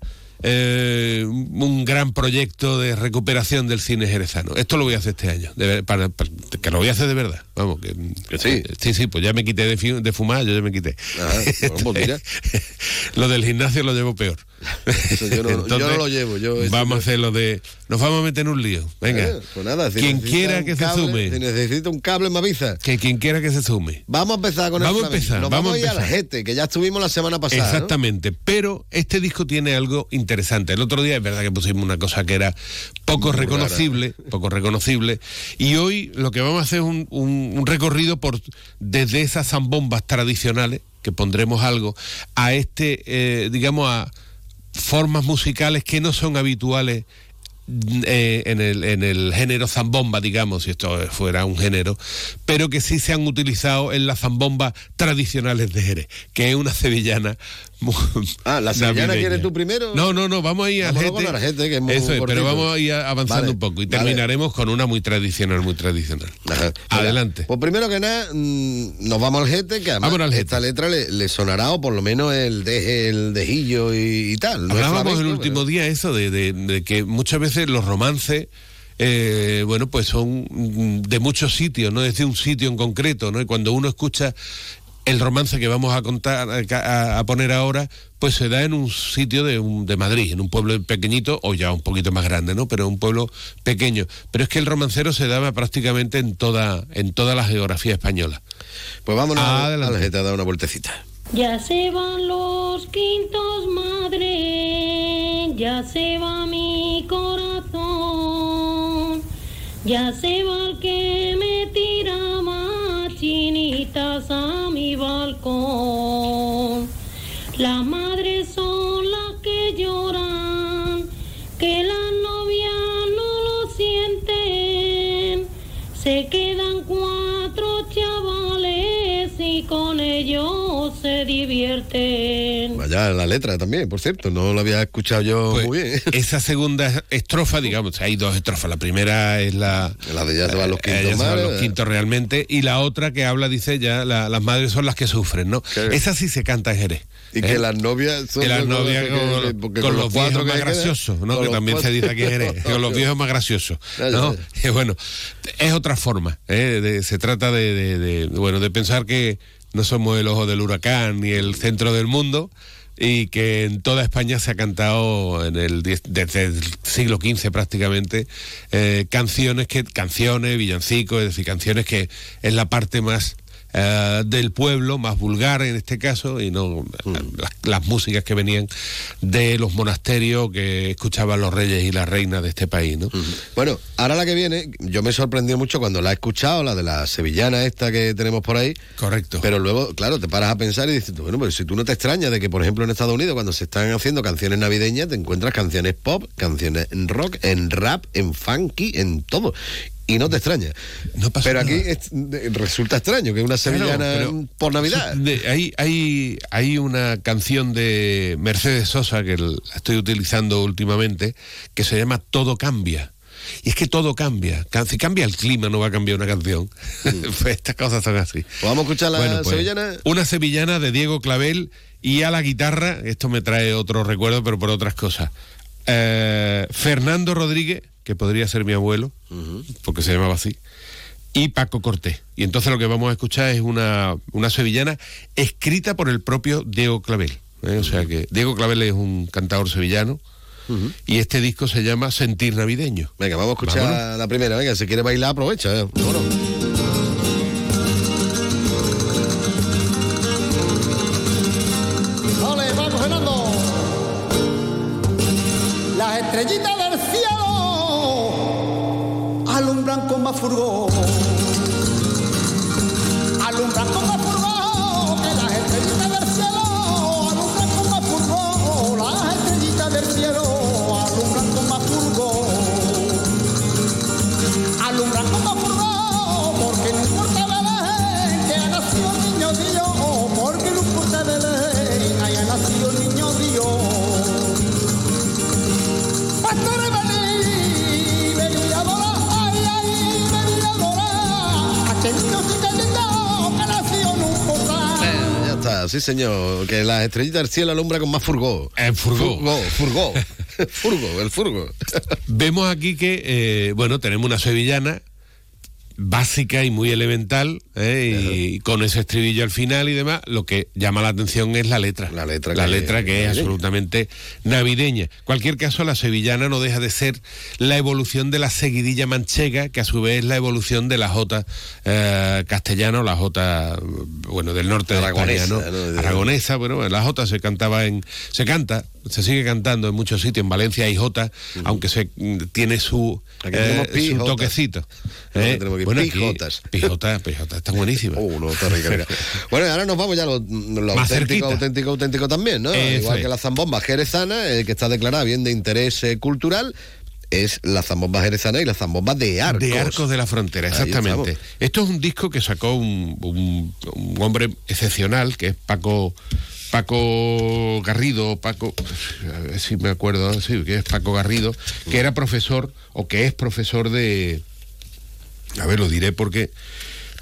eh, un gran proyecto de recuperación del cine jerezano. Esto lo voy a hacer este año, de ver- para- para- que lo voy a hacer de verdad. Vamos, que, sí. sí, sí, pues ya me quité de, fumar, yo ya me quité. Ah, bueno, pues mira. lo del gimnasio lo llevo peor. Eso yo no- yo no lo llevo, yo vamos a hacer lo de. Nos vamos a meter en un lío. Venga. Eh, pues nada, si quien quiera que cable, se sume. Si necesita un cable, me avisa. Que quien quiera que se sume. Vamos a empezar con el Vamos a flamenco. empezar, Nos vamos a a ir al Jete, que ya estuvimos la semana pasada. ¿no? Exactamente, pero este disco tiene algo interesante. El otro día es verdad que pusimos una cosa que era poco Muy reconocible, poco reconocible, y hoy lo que vamos a hacer es un, un- un recorrido por desde esas zambombas tradicionales, que pondremos algo, a este, eh, digamos, a formas musicales que no son habituales eh, en, el, en el género zambomba, digamos, si esto fuera un género, pero que sí se han utilizado en las zambombas tradicionales de Jerez, que es una sevillana Ah, ¿la sevillana quieres tú primero? No, no, no, vamos a ir a con Argete, que es muy Eso es, pero vamos a ir avanzando Vale, un poco y vale. terminaremos con una muy tradicional, muy tradicional. Adelante. Pues primero que nada, mm, nos vamos al Jete, que además al esta letra le, le sonará, o por lo menos el de el dejillo y, y tal. No Hablábamos el último día eso de, de- de que muchas veces los romances eh, bueno, pues son mm, de muchos sitios, no es de un sitio en concreto, ¿no? Y cuando uno escucha el romance que vamos a contar, a, a poner ahora, pues se da en un sitio de, un- de Madrid, en un pueblo pequeñito, o ya un poquito más grande, ¿no? Pero un pueblo pequeño. Pero es que el romancero se daba prácticamente en toda, en toda la geografía española. Pues vámonos al- Adelante. al Jete a dar una vueltecita. Ya se van los quintos, madre, ya se va mi corazón, ya se va el que me a mi balcón. Las madres son las que lloran, que las novias no lo sienten, se quedan cuatro chavales y con ellos se divierten. Vaya, la letra también, por cierto, no lo había escuchado yo Pues, muy bien. Esa segunda estrofa, digamos, hay dos estrofas. La primera es la. La de ya se van los eh, quintos ya se van mares, los quintos realmente. Y la otra que habla, dice ya, la- las madres son las que sufren, ¿no? Esa sí se canta en Jerez. Y ¿eh? que las novias son Que las novias que- con, los, los cuatro viejos más graciosos, ¿no? Que también se dice aquí en Jerez, con los viejos más graciosos, ¿no? Y bueno, es otra forma, ¿eh? De- se trata de, de- de- bueno, de pensar que no somos el ojo del huracán ni el centro del mundo y que en toda España se ha cantado en el desde el siglo XV prácticamente eh, canciones que canciones villancicos es decir canciones que es la parte más eh, del pueblo más vulgar en este caso y no Mm. las, las músicas que venían de los monasterios que escuchaban los reyes y las reinas de este país ¿no? Bueno, ahora la que viene, yo me sorprendió mucho cuando la he escuchado, la de la sevillana esta que tenemos por ahí. Correcto. Pero luego, claro, te paras a pensar y dices, bueno, pero si tú no te extrañas de que, por ejemplo, en Estados Unidos, cuando se están haciendo canciones navideñas, te encuentras canciones pop, canciones en rock, en rap, en funky, en todo. Y no te extraña. pero aquí es- resulta extraño que una sevillana pero- por Navidad. De- hay, hay, hay una canción de Mercedes Sosa que la estoy utilizando últimamente que se llama Todo cambia. Y es que todo cambia. Si cambia el clima, no va a cambiar una canción. Pues estas cosas son así. Mm. vamos a escuchar la sevillana. Una sevillana de Diego Clavel y a la guitarra, esto me trae otro recuerdo, pero por otras cosas. Eh, Fernando Rodríguez, que podría ser mi abuelo, porque se llamaba así, y Paco Cortés. Y entonces lo que vamos a escuchar es una, una sevillana escrita por el propio Diego Clavel. ¿eh? O sea que Diego Clavel es un cantador sevillano y este disco se llama Sentir Navideño. Venga, vamos a escuchar Vámonos. la primera. Venga, si quiere bailar, aprovecha. ¿eh? Alumbran con más furgón. Sí señor, que las estrellitas del cielo alumbra con más furgó. Furgó. Furgó, furgó. furgo, el furgo. Vemos aquí que, eh, bueno, tenemos una sevillana básica y muy elemental, ¿eh? y con ese estribillo al final y demás, lo que llama la atención es la letra. La letra La que- letra que es navideña. absolutamente navideña. Cualquier caso, la sevillana no deja de ser la evolución de la seguidilla manchega, que a su vez es la evolución de la jota eh, castellana o la jota, bueno, del norte Aragonesa, de España, ¿no? ¿no? Aragonesa, bueno, la jota se cantaba en, se canta, se sigue cantando en muchos sitios, en Valencia hay jota, aunque se mm, tiene su, Aquí tenemos su toquecito. ¿eh? aquí Bueno, aquí, pijotas, están buenísimas. Uh, no. Bueno, y ahora nos vamos ya a lo, auténtico, cerquita. auténtico, auténtico también, ¿no? Eso Igual es. que la zambomba jerezana, el que está declarada bien de interés eh, cultural, es la zambomba jerezana y la zambomba de Arcos. De Arcos de la Frontera, exactamente. Esto es un disco que sacó un, un- un hombre excepcional, que es Paco, Paco Garrido, Paco, a ver si me acuerdo, sí, que es Paco Garrido, que era profesor, o que es profesor de, a ver, lo diré porque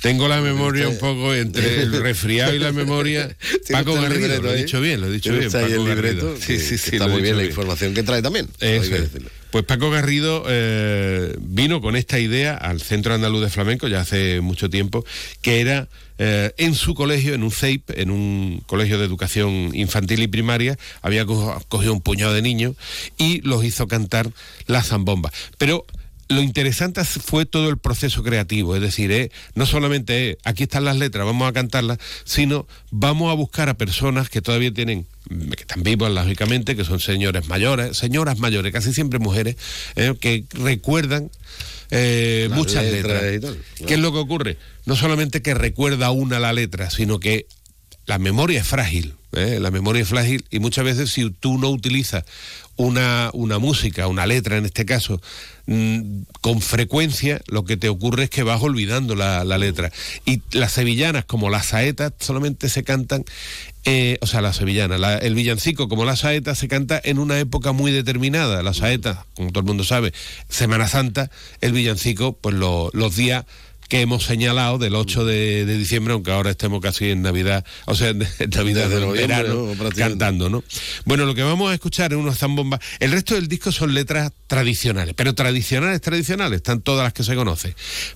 tengo la memoria un poco entre el resfriado y la memoria. Paco Garrido, libreto lo he dicho bien, lo he dicho ¿Tiene bien. Paco el libreto? Sí, sí, sí. está muy bien la información que trae también. Eso es. Pues Paco Garrido eh, vino con esta idea al Centro Andaluz de Flamenco ya hace mucho tiempo, que era eh, en su colegio, en un CEIP, en un colegio de educación infantil y primaria, había co- cogido un puñado de niños y los hizo cantar la zambomba. Pero lo interesante fue todo el proceso creativo, es decir, eh, no solamente es, aquí están las letras, vamos a cantarlas, sino vamos a buscar a personas que todavía tienen, mm, que están vivas lógicamente, que son señores mayores, señoras mayores, casi siempre mujeres, eh, que recuerdan eh, muchas letras ¿Qué es lo que ocurre? No solamente que recuerda una la letra, sino que la memoria es frágil, ¿eh? la memoria es frágil y muchas veces si tú no utilizas una, una música, una letra en este caso, mm, con frecuencia lo que te ocurre es que vas olvidando la, la letra. Y las sevillanas como las saetas solamente se cantan, eh, o sea, las sevillanas, la- el villancico como la saeta se canta en una época muy determinada. La saeta, como todo el mundo sabe, Semana Santa, el villancico, pues lo- los días que hemos señalado del 8 de, de diciembre, aunque ahora estemos casi en Navidad, o sea, en, en Navidad noviembre, verano, ¿no? Cantando, ¿no? Bueno, lo que vamos a escuchar es unas zambombas. El resto del disco son letras tradicionales, pero tradicionales, tradicionales, están todas las que se conocen.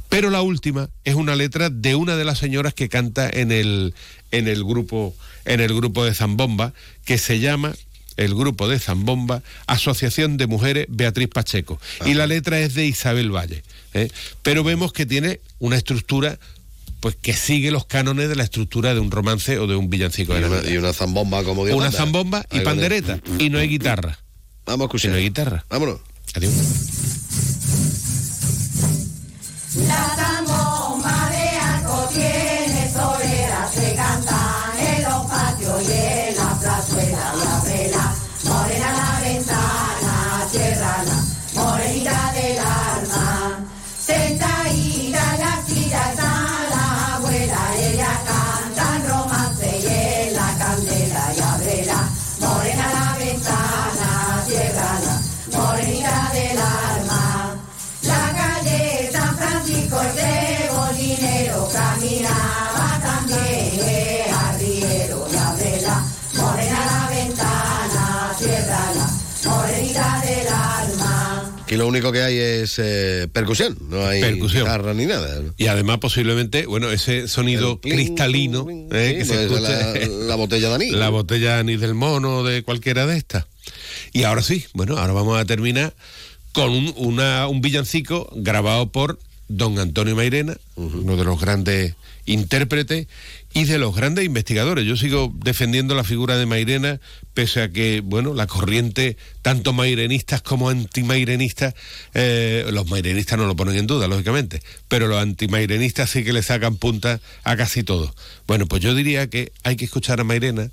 Pero la última es una letra de una de las señoras que canta en el, en el grupo, en el grupo de zambomba, que se llama el grupo de Zambomba, Asociación de Mujeres Beatriz Pacheco. Y la letra es de Isabel Valle. ¿Eh? Pero vemos que tiene una estructura pues que sigue los cánones de la estructura de un romance o de un villancico de Y una, Navidad. y una zambomba como Dios Una manda. zambomba y Ahí pandereta. Y no hay guitarra. Vamos a escuchar. Y no hay guitarra. Vámonos. Adiós. La Aquí lo único que hay es eh, percusión, no hay Percusión. guitarra ni nada. ¿no? Y además posiblemente, bueno, ese sonido cristalino eh, que se pues escucha la, la botella de anís. la botella de anís del mono de cualquiera de estas. Y ahora sí, bueno, ahora vamos a terminar con un, una- un villancico grabado por don Antonio Mairena, uno de los grandes intérpretes y de los grandes investigadores. Yo sigo defendiendo la figura de Mairena, pese a que, bueno, la corriente, tanto mairenistas como antimairenistas, eh, los mairenistas no lo ponen en duda, lógicamente, pero los antimairenistas sí que le sacan punta a casi todo. Bueno, pues yo diría que hay que escuchar a Mairena,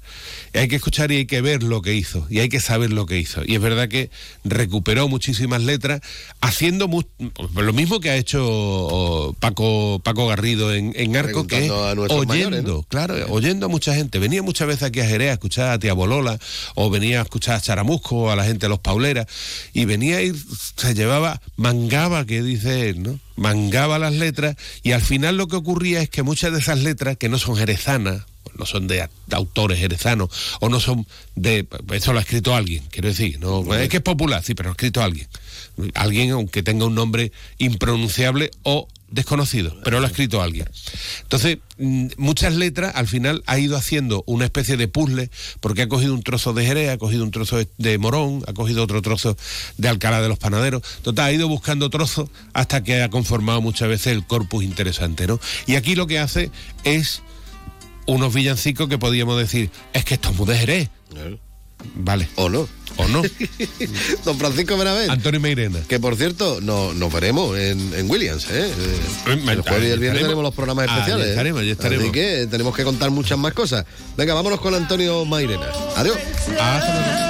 hay que escuchar y hay que ver lo que hizo, y hay que saber lo que hizo. Y es verdad que recuperó muchísimas letras, haciendo mu- lo mismo que ha hecho oh, Paco, Paco Garrido en, en Arco, que es oyendo, mayores, ¿no? Claro, oyendo a mucha gente. Venía muchas veces aquí a Jerez a escuchar a Tía Bolola, o venía a escuchar a Charamusco, o a la gente de los Pauleras, y venía y se llevaba, mangaba, que dice él, ¿no? Mangaba las letras, y al final lo que ocurría es que muchas de esas letras, que no son jerezanas, no son de autores jerezanos, o no son de... Eso lo ha escrito alguien, quiero decir, no es que es popular, sí, pero lo ha escrito alguien. Alguien, aunque tenga un nombre impronunciable o desconocido, pero lo ha escrito alguien. Entonces, mm, muchas letras al final ha ido haciendo una especie de puzzle, porque ha cogido un trozo de Jerez, ha cogido un trozo de- Morón, ha cogido otro trozo de Alcalá de los Panaderos. Total, ha ido buscando trozos hasta que ha conformado muchas veces el corpus interesante, ¿no? Y aquí lo que hace es unos villancicos que podríamos decir, es que esto es muy de Jerez. Vale. O no. O no. Don Francisco Benavent. Antonio Meirena. Que por cierto, no, nos veremos en, en Williams, ¿eh? Eh, me- El jueves y el viernes tenemos los programas Ah, especiales. ya ¿eh? estaremos, ya estaremos. Así que tenemos que contar muchas más cosas. Venga, vámonos con Antonio Mairena. Adiós. Con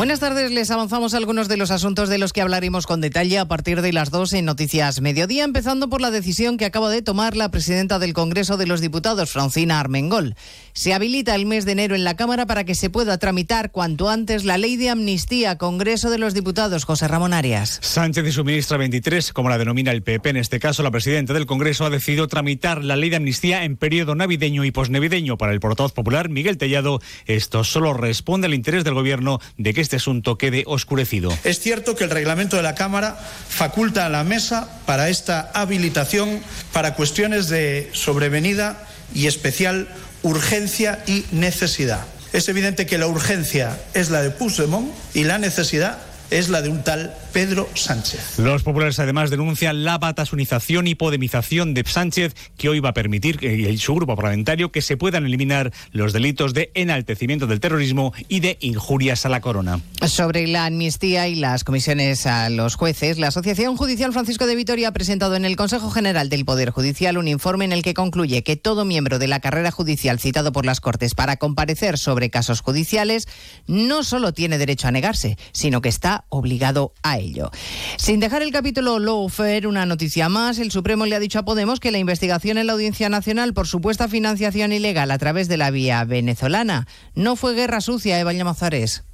Buenas tardes, les avanzamos algunos de los asuntos de los que hablaremos con detalle a partir de las 2 en Noticias Mediodía, empezando por la decisión que acaba de tomar la presidenta del Congreso de los Diputados, Francina Armengol. Se habilita el mes de enero en la Cámara para que se pueda tramitar cuanto antes la ley de amnistía, Congreso de los Diputados, José Ramón Arias. Sánchez y su ministra 23, como la denomina el PP, en este caso la presidenta del Congreso, ha decidido tramitar la ley de amnistía en periodo navideño y posnavideño. Para el portavoz popular, Miguel Tellado, esto solo responde al interés del Gobierno de que este asunto quede oscurecido. Es cierto que el reglamento de la Cámara faculta a la mesa para esta habilitación para cuestiones de sobrevenida y especial urgencia y necesidad. Es evidente que la urgencia es la de Puigdemont y la necesidad es la de un tal Pedro Sánchez. Los populares además denuncian la batasunización y podemización de Sánchez que hoy va a permitir que su grupo parlamentario que se puedan eliminar los delitos de enaltecimiento del terrorismo y de injurias a la corona. Sobre la amnistía y las comisiones a los jueces, la Asociación Judicial Francisco de Vitoria ha presentado en el Consejo General del Poder Judicial un informe en el que concluye que todo miembro de la carrera judicial citado por las Cortes para comparecer sobre casos judiciales no solo tiene derecho a negarse, sino que está obligado a ello. Sin dejar el capítulo Lawfare, una noticia más, el Supremo le ha dicho a Podemos que la investigación en la Audiencia Nacional por supuesta financiación ilegal a través de la vía venezolana no fue guerra sucia, Eva Llamazares.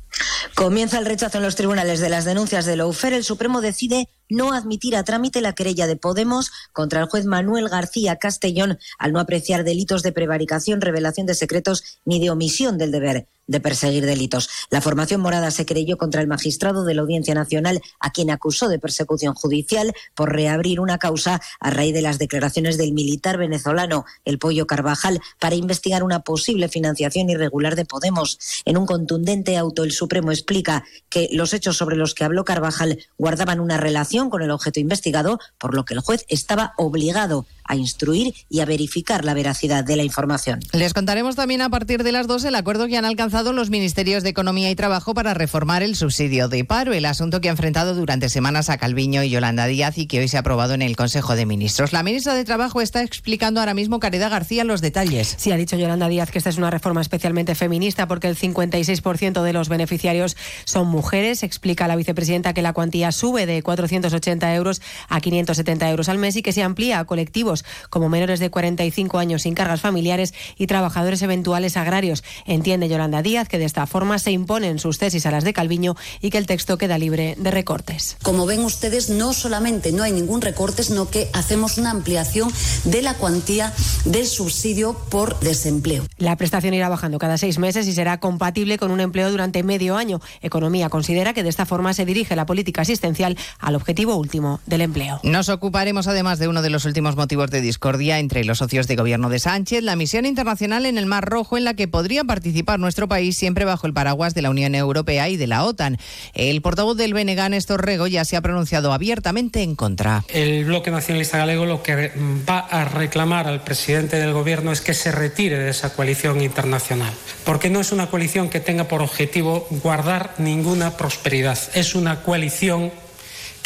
Comienza el rechazo en los tribunales de las denuncias de Lawfare. El Supremo decide no admitir a trámite la querella de Podemos contra el juez Manuel García Castellón al no apreciar delitos de prevaricación, revelación de secretos ni de omisión del deber de perseguir delitos. La formación morada se creyó contra el magistrado de la Audiencia Nacional, a quien acusó de persecución judicial por reabrir una causa a raíz de las declaraciones del militar venezolano, el Pollo Carvajal, para investigar una posible financiación irregular de Podemos. En un contundente auto, el Supremo explica que los hechos sobre los que habló Carvajal guardaban una relación con el objeto investigado, por lo que el juez estaba obligado a instruir y a verificar la veracidad de la información. Les contaremos también a partir de las dos el acuerdo que han alcanzado los ministerios de Economía y Trabajo para reformar el subsidio de paro, el asunto que ha enfrentado durante semanas a Calviño y Yolanda Díaz y que hoy se ha aprobado en el Consejo de Ministros. La ministra de Trabajo está explicando ahora mismo, Caridad García, los detalles. Sí, ha dicho Yolanda Díaz que esta es una reforma especialmente feminista porque el 56% de los beneficiarios son mujeres. Explica la vicepresidenta que la cuantía sube de 480 euros a 570 euros al mes y que se amplía a colectivos como menores de 45 años sin cargas familiares y trabajadores eventuales agrarios. Entiende Yolanda Díaz que de esta forma se imponen sus tesis a las de Calviño y que el texto queda libre de recortes. Como ven ustedes, no solamente no hay ningún recorte, sino que hacemos una ampliación de la cuantía del subsidio por desempleo. La prestación irá bajando cada seis meses y será compatible con un empleo durante medio año. Economía considera que de esta forma se dirige la política asistencial al objetivo último del empleo. Nos ocuparemos además de uno de los últimos motivos de discordia entre los socios de gobierno de Sánchez, la misión internacional en el Mar Rojo en la que podría participar nuestro país siempre bajo el paraguas de la Unión Europea y de la OTAN. El portavoz del BNG, Néstor Rego, ya se ha pronunciado abiertamente en contra. El bloque nacionalista galego lo que va a reclamar al presidente del gobierno es que se retire de esa coalición internacional, porque no es una coalición que tenga por objetivo guardar ninguna prosperidad, es una coalición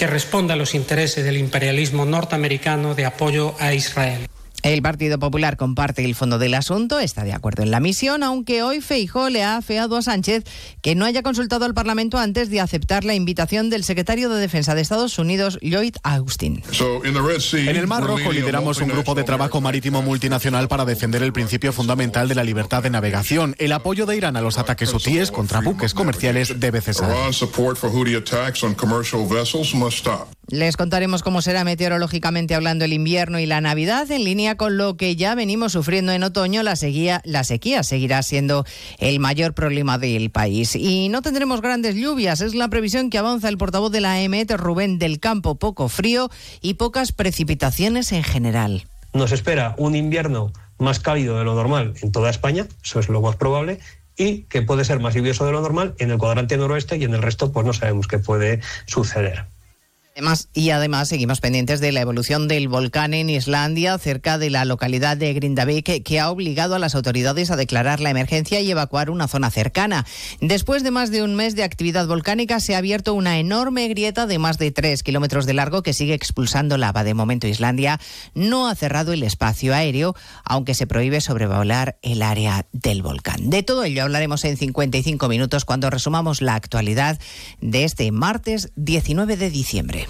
que responda a los intereses del imperialismo norteamericano de apoyo a Israel. El Partido Popular comparte el fondo del asunto, está de acuerdo en la misión, aunque hoy Feijó le ha afeado a Sánchez que no haya consultado al Parlamento antes de aceptar la invitación del secretario de Defensa de Estados Unidos, Lloyd Austin. En el Mar Rojo lideramos un grupo de trabajo marítimo multinacional para defender el principio fundamental de la libertad de navegación. El apoyo de Irán a los ataques hutíes contra buques comerciales debe cesar. Les contaremos cómo será meteorológicamente hablando el invierno y la Navidad en línea con lo que ya venimos sufriendo en otoño, la sequía, la sequía seguirá siendo el mayor problema del país. Y no tendremos grandes lluvias, es la previsión que avanza el portavoz de la EMET, Rubén del Campo, poco frío y pocas precipitaciones en general. Nos espera un invierno más cálido de lo normal en toda España, eso es lo más probable, y que puede ser más lluvioso de lo normal en el cuadrante noroeste y en el resto pues no sabemos qué puede suceder. Y además seguimos pendientes de la evolución del volcán en Islandia, cerca de la localidad de Grindavik, que ha obligado a las autoridades a declarar la emergencia y evacuar una zona cercana. Después de más de un mes de actividad volcánica, se ha abierto una enorme grieta de más de tres kilómetros de largo que sigue expulsando lava. De momento, Islandia no ha cerrado el espacio aéreo, aunque se prohíbe sobrevolar el área del volcán. De todo ello hablaremos en 55 minutos cuando resumamos la actualidad de este martes 19 de diciembre.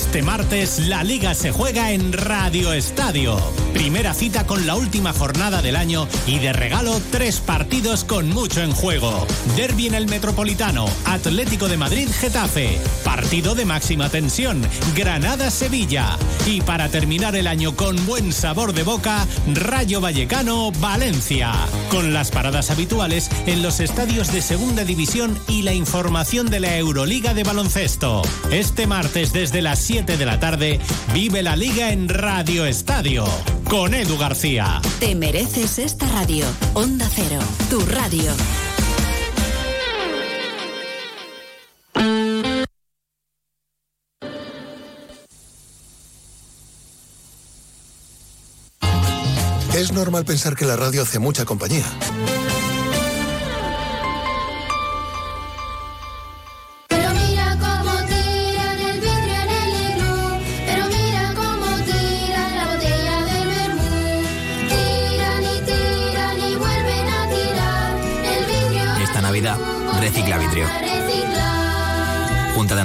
Este martes la liga se juega en Radio Estadio. Primera cita con la última jornada del año y de regalo tres partidos con mucho en juego. Derby en el Metropolitano, Atlético de Madrid Getafe, partido de máxima tensión, Granada Sevilla y para terminar el año con buen sabor de boca, Rayo Vallecano Valencia. Con las paradas habituales en los estadios de Segunda División y la información de la Euroliga de baloncesto. Este martes desde las 7 de la tarde, vive la liga en Radio Estadio con Edu García. Te mereces esta radio. Onda Cero, tu radio. Es normal pensar que la radio hace mucha compañía.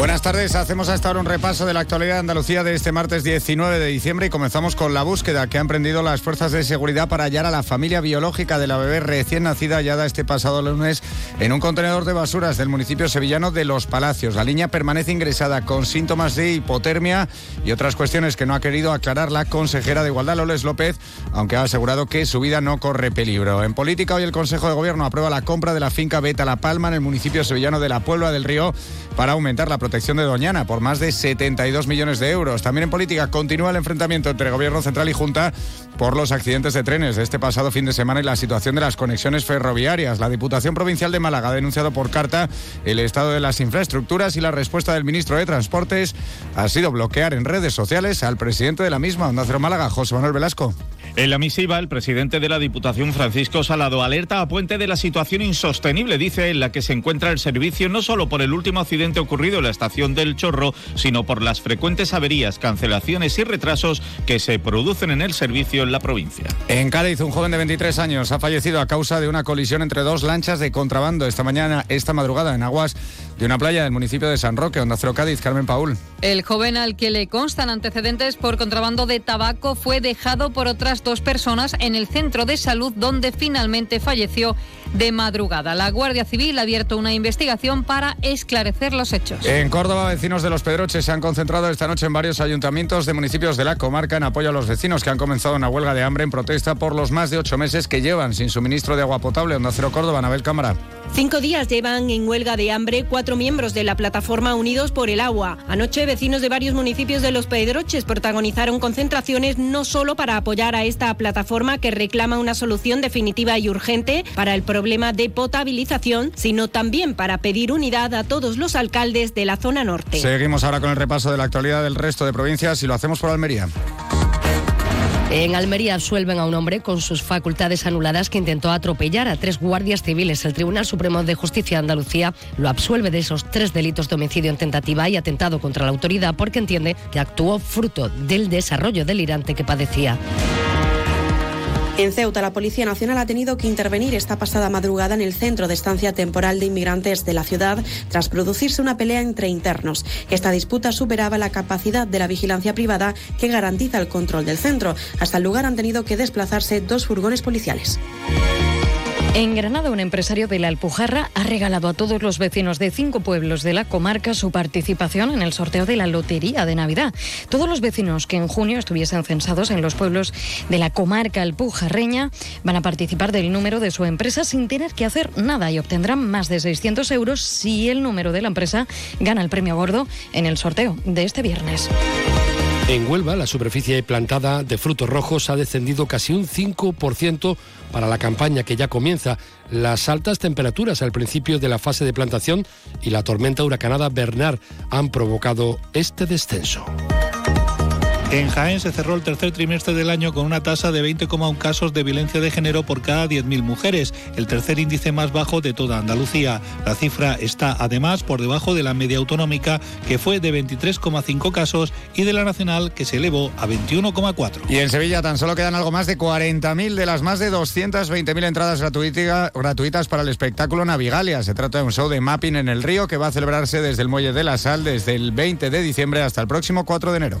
Buenas tardes, hacemos hasta ahora un repaso de la actualidad de Andalucía de este martes 19 de diciembre y comenzamos con la búsqueda que han emprendido las fuerzas de seguridad para hallar a la familia biológica de la bebé recién nacida hallada este pasado lunes en un contenedor de basuras del municipio sevillano de Los Palacios. La niña permanece ingresada con síntomas de hipotermia y otras cuestiones que no ha querido aclarar la consejera de Igualdad, Loles López, aunque ha asegurado que su vida no corre peligro. En política, hoy el Consejo de Gobierno aprueba la compra de la finca Beta La Palma en el municipio sevillano de la Puebla del Río para aumentar la protección de Doñana por más de 72 millones de euros. También en política continúa el enfrentamiento entre Gobierno Central y Junta por los accidentes de trenes de este pasado fin de semana y la situación de las conexiones ferroviarias. La Diputación Provincial de Málaga ha denunciado por carta el estado de las infraestructuras y la respuesta del ministro de Transportes ha sido bloquear en redes sociales al presidente de la misma, Onda Cero Málaga, José Manuel Velasco. En la misiva, el presidente de la Diputación, Francisco Salado, alerta a Puente de la situación insostenible, dice, en la que se encuentra el servicio no solo por el último accidente ocurrido en la estación del Chorro, sino por las frecuentes averías, cancelaciones y retrasos que se producen en el servicio en la provincia. En Cádiz, un joven de 23 años ha fallecido a causa de una colisión entre dos lanchas de contrabando esta mañana, esta madrugada, en aguas de una playa del municipio de San Roque, Onda Cero Cádiz, Carmen Paul. El joven al que le constan antecedentes por contrabando de tabaco fue dejado por otras dos personas en el centro de salud donde finalmente falleció de madrugada. La Guardia Civil ha abierto una investigación para esclarecer los hechos. En Córdoba, vecinos de Los Pedroches se han concentrado esta noche en varios ayuntamientos de municipios de la comarca en apoyo a los vecinos que han comenzado una huelga de hambre en protesta por los más de ocho meses que llevan sin suministro de agua potable. Onda Cero Córdoba, Anabel Cámara. Cinco días llevan en huelga de hambre cuatro miembros de la plataforma Unidos por el Agua. Anoche, vecinos de varios municipios de Los Pedroches protagonizaron concentraciones no solo para apoyar a esta plataforma que reclama una solución definitiva y urgente para el problema de potabilización, sino también para pedir unidad a todos los alcaldes de la zona norte. Seguimos ahora con el repaso de la actualidad del resto de provincias y lo hacemos por Almería. En Almería absuelven a un hombre con sus facultades anuladas que intentó atropellar a tres guardias civiles. El Tribunal Supremo de Justicia de Andalucía lo absuelve de esos tres delitos de homicidio en tentativa y atentado contra la autoridad porque entiende que actuó fruto del desarrollo delirante que padecía. En Ceuta, la Policía Nacional ha tenido que intervenir esta pasada madrugada en el centro de estancia temporal de inmigrantes de la ciudad tras producirse una pelea entre internos. Esta disputa superaba la capacidad de la vigilancia privada que garantiza el control del centro. Hasta el lugar han tenido que desplazarse dos furgones policiales. En Granada, un empresario de la Alpujarra ha regalado a todos los vecinos de cinco pueblos de la comarca su participación en el sorteo de la Lotería de Navidad. Todos los vecinos que en junio estuviesen censados en los pueblos de la comarca alpujarreña van a participar del número de su empresa sin tener que hacer nada y obtendrán más de 600 euros si el número de la empresa gana el premio gordo en el sorteo de este viernes. En Huelva, la superficie plantada de frutos rojos ha descendido casi un 5% para la campaña que ya comienza. Las altas temperaturas al principio de la fase de plantación y la tormenta huracanada Bernard han provocado este descenso. En Jaén se cerró el tercer trimestre del año con una tasa de 20,1 casos de violencia de género por cada 10.000 mujeres, el tercer índice más bajo de toda Andalucía. La cifra está además por debajo de la media autonómica, que fue de 23,5 casos, y de la nacional, que se elevó a 21,4. Y en Sevilla tan solo quedan algo más de 40.000 de las más de 220.000 entradas gratuita- gratuitas para el espectáculo Navigalia. Se trata de un show de mapping en el río que va a celebrarse desde el Muelle de la Sal desde el 20 de diciembre hasta el próximo 4 de enero.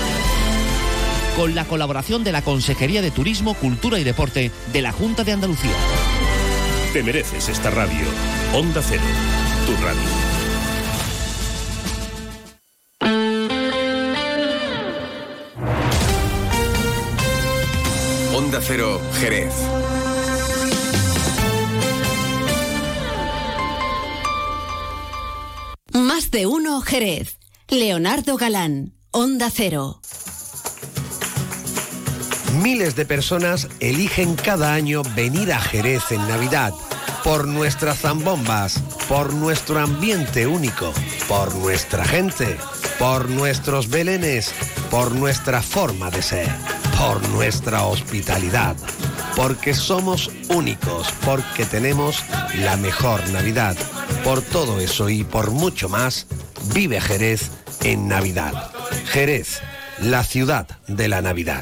Con la colaboración de la Consejería de Turismo, Cultura y Deporte de la Junta de Andalucía. Te mereces esta radio. Onda Cero, tu radio. Onda Cero, Jerez. Más de uno Jerez. Leonardo Galán, Onda Cero. Miles de personas eligen cada año venir a Jerez en Navidad por nuestras zambombas, por nuestro ambiente único, por nuestra gente, por nuestros belenes, por nuestra forma de ser, por nuestra hospitalidad, porque somos únicos, porque tenemos la mejor Navidad. Por todo eso y por mucho más, vive Jerez en Navidad. Jerez, la ciudad de la Navidad.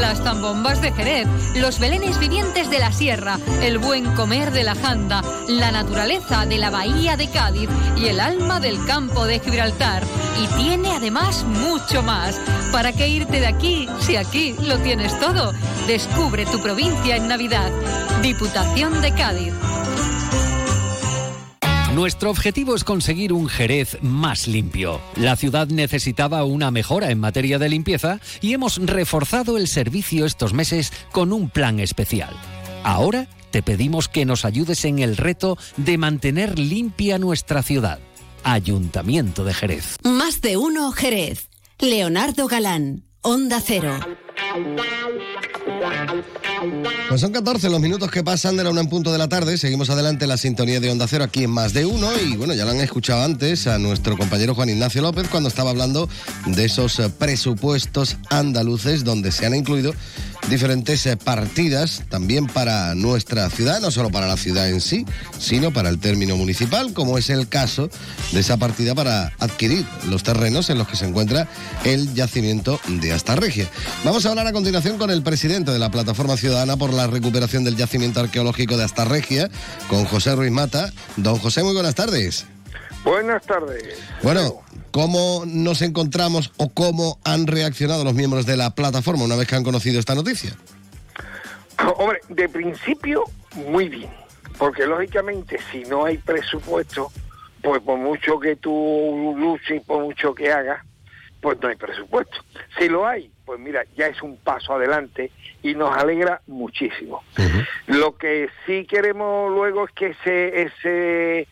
Las zambombas de Jerez, los belenes vivientes de la sierra, el buen comer de la janda, la naturaleza de la bahía de Cádiz y el alma del campo de Gibraltar. Y tiene además mucho más. ¿Para qué irte de aquí si aquí lo tienes todo? Descubre tu provincia en Navidad. Diputación de Cádiz. Nuestro objetivo es conseguir un Jerez más limpio. La ciudad necesitaba una mejora en materia de limpieza y hemos reforzado el servicio estos meses con un plan especial. Ahora te pedimos que nos ayudes en el reto de mantener limpia nuestra ciudad. Ayuntamiento de Jerez. Más de uno Jerez. Leonardo Galán, Onda Cero. Pues son 14 los minutos que pasan de la una en punto de la tarde. Seguimos adelante la sintonía de Onda Cero aquí en Más de Uno. Y bueno, ya lo han escuchado antes a nuestro compañero Juan Ignacio López cuando estaba hablando de esos eh, presupuestos andaluces donde se han incluido diferentes eh, partidas también para nuestra ciudad, no solo para la ciudad en sí, sino para el término municipal, como es el caso de esa partida para adquirir los terrenos en los que se encuentra el yacimiento de Astarregia. Vamos a hablar a continuación con el presidente de la Plataforma Ciudadana por la recuperación del yacimiento arqueológico de Astarregia, con José Ruiz Mata. Don José, muy buenas tardes. Buenas tardes. Bueno, ¿cómo nos encontramos o cómo han reaccionado los miembros de la plataforma una vez que han conocido esta noticia? Hombre, de principio muy bien, porque lógicamente si no hay presupuesto, pues por mucho que tú luches, por mucho que hagas, pues no hay presupuesto. Si lo hay, pues mira, ya es un paso adelante y nos alegra muchísimo. Lo que sí queremos luego es que se, ese,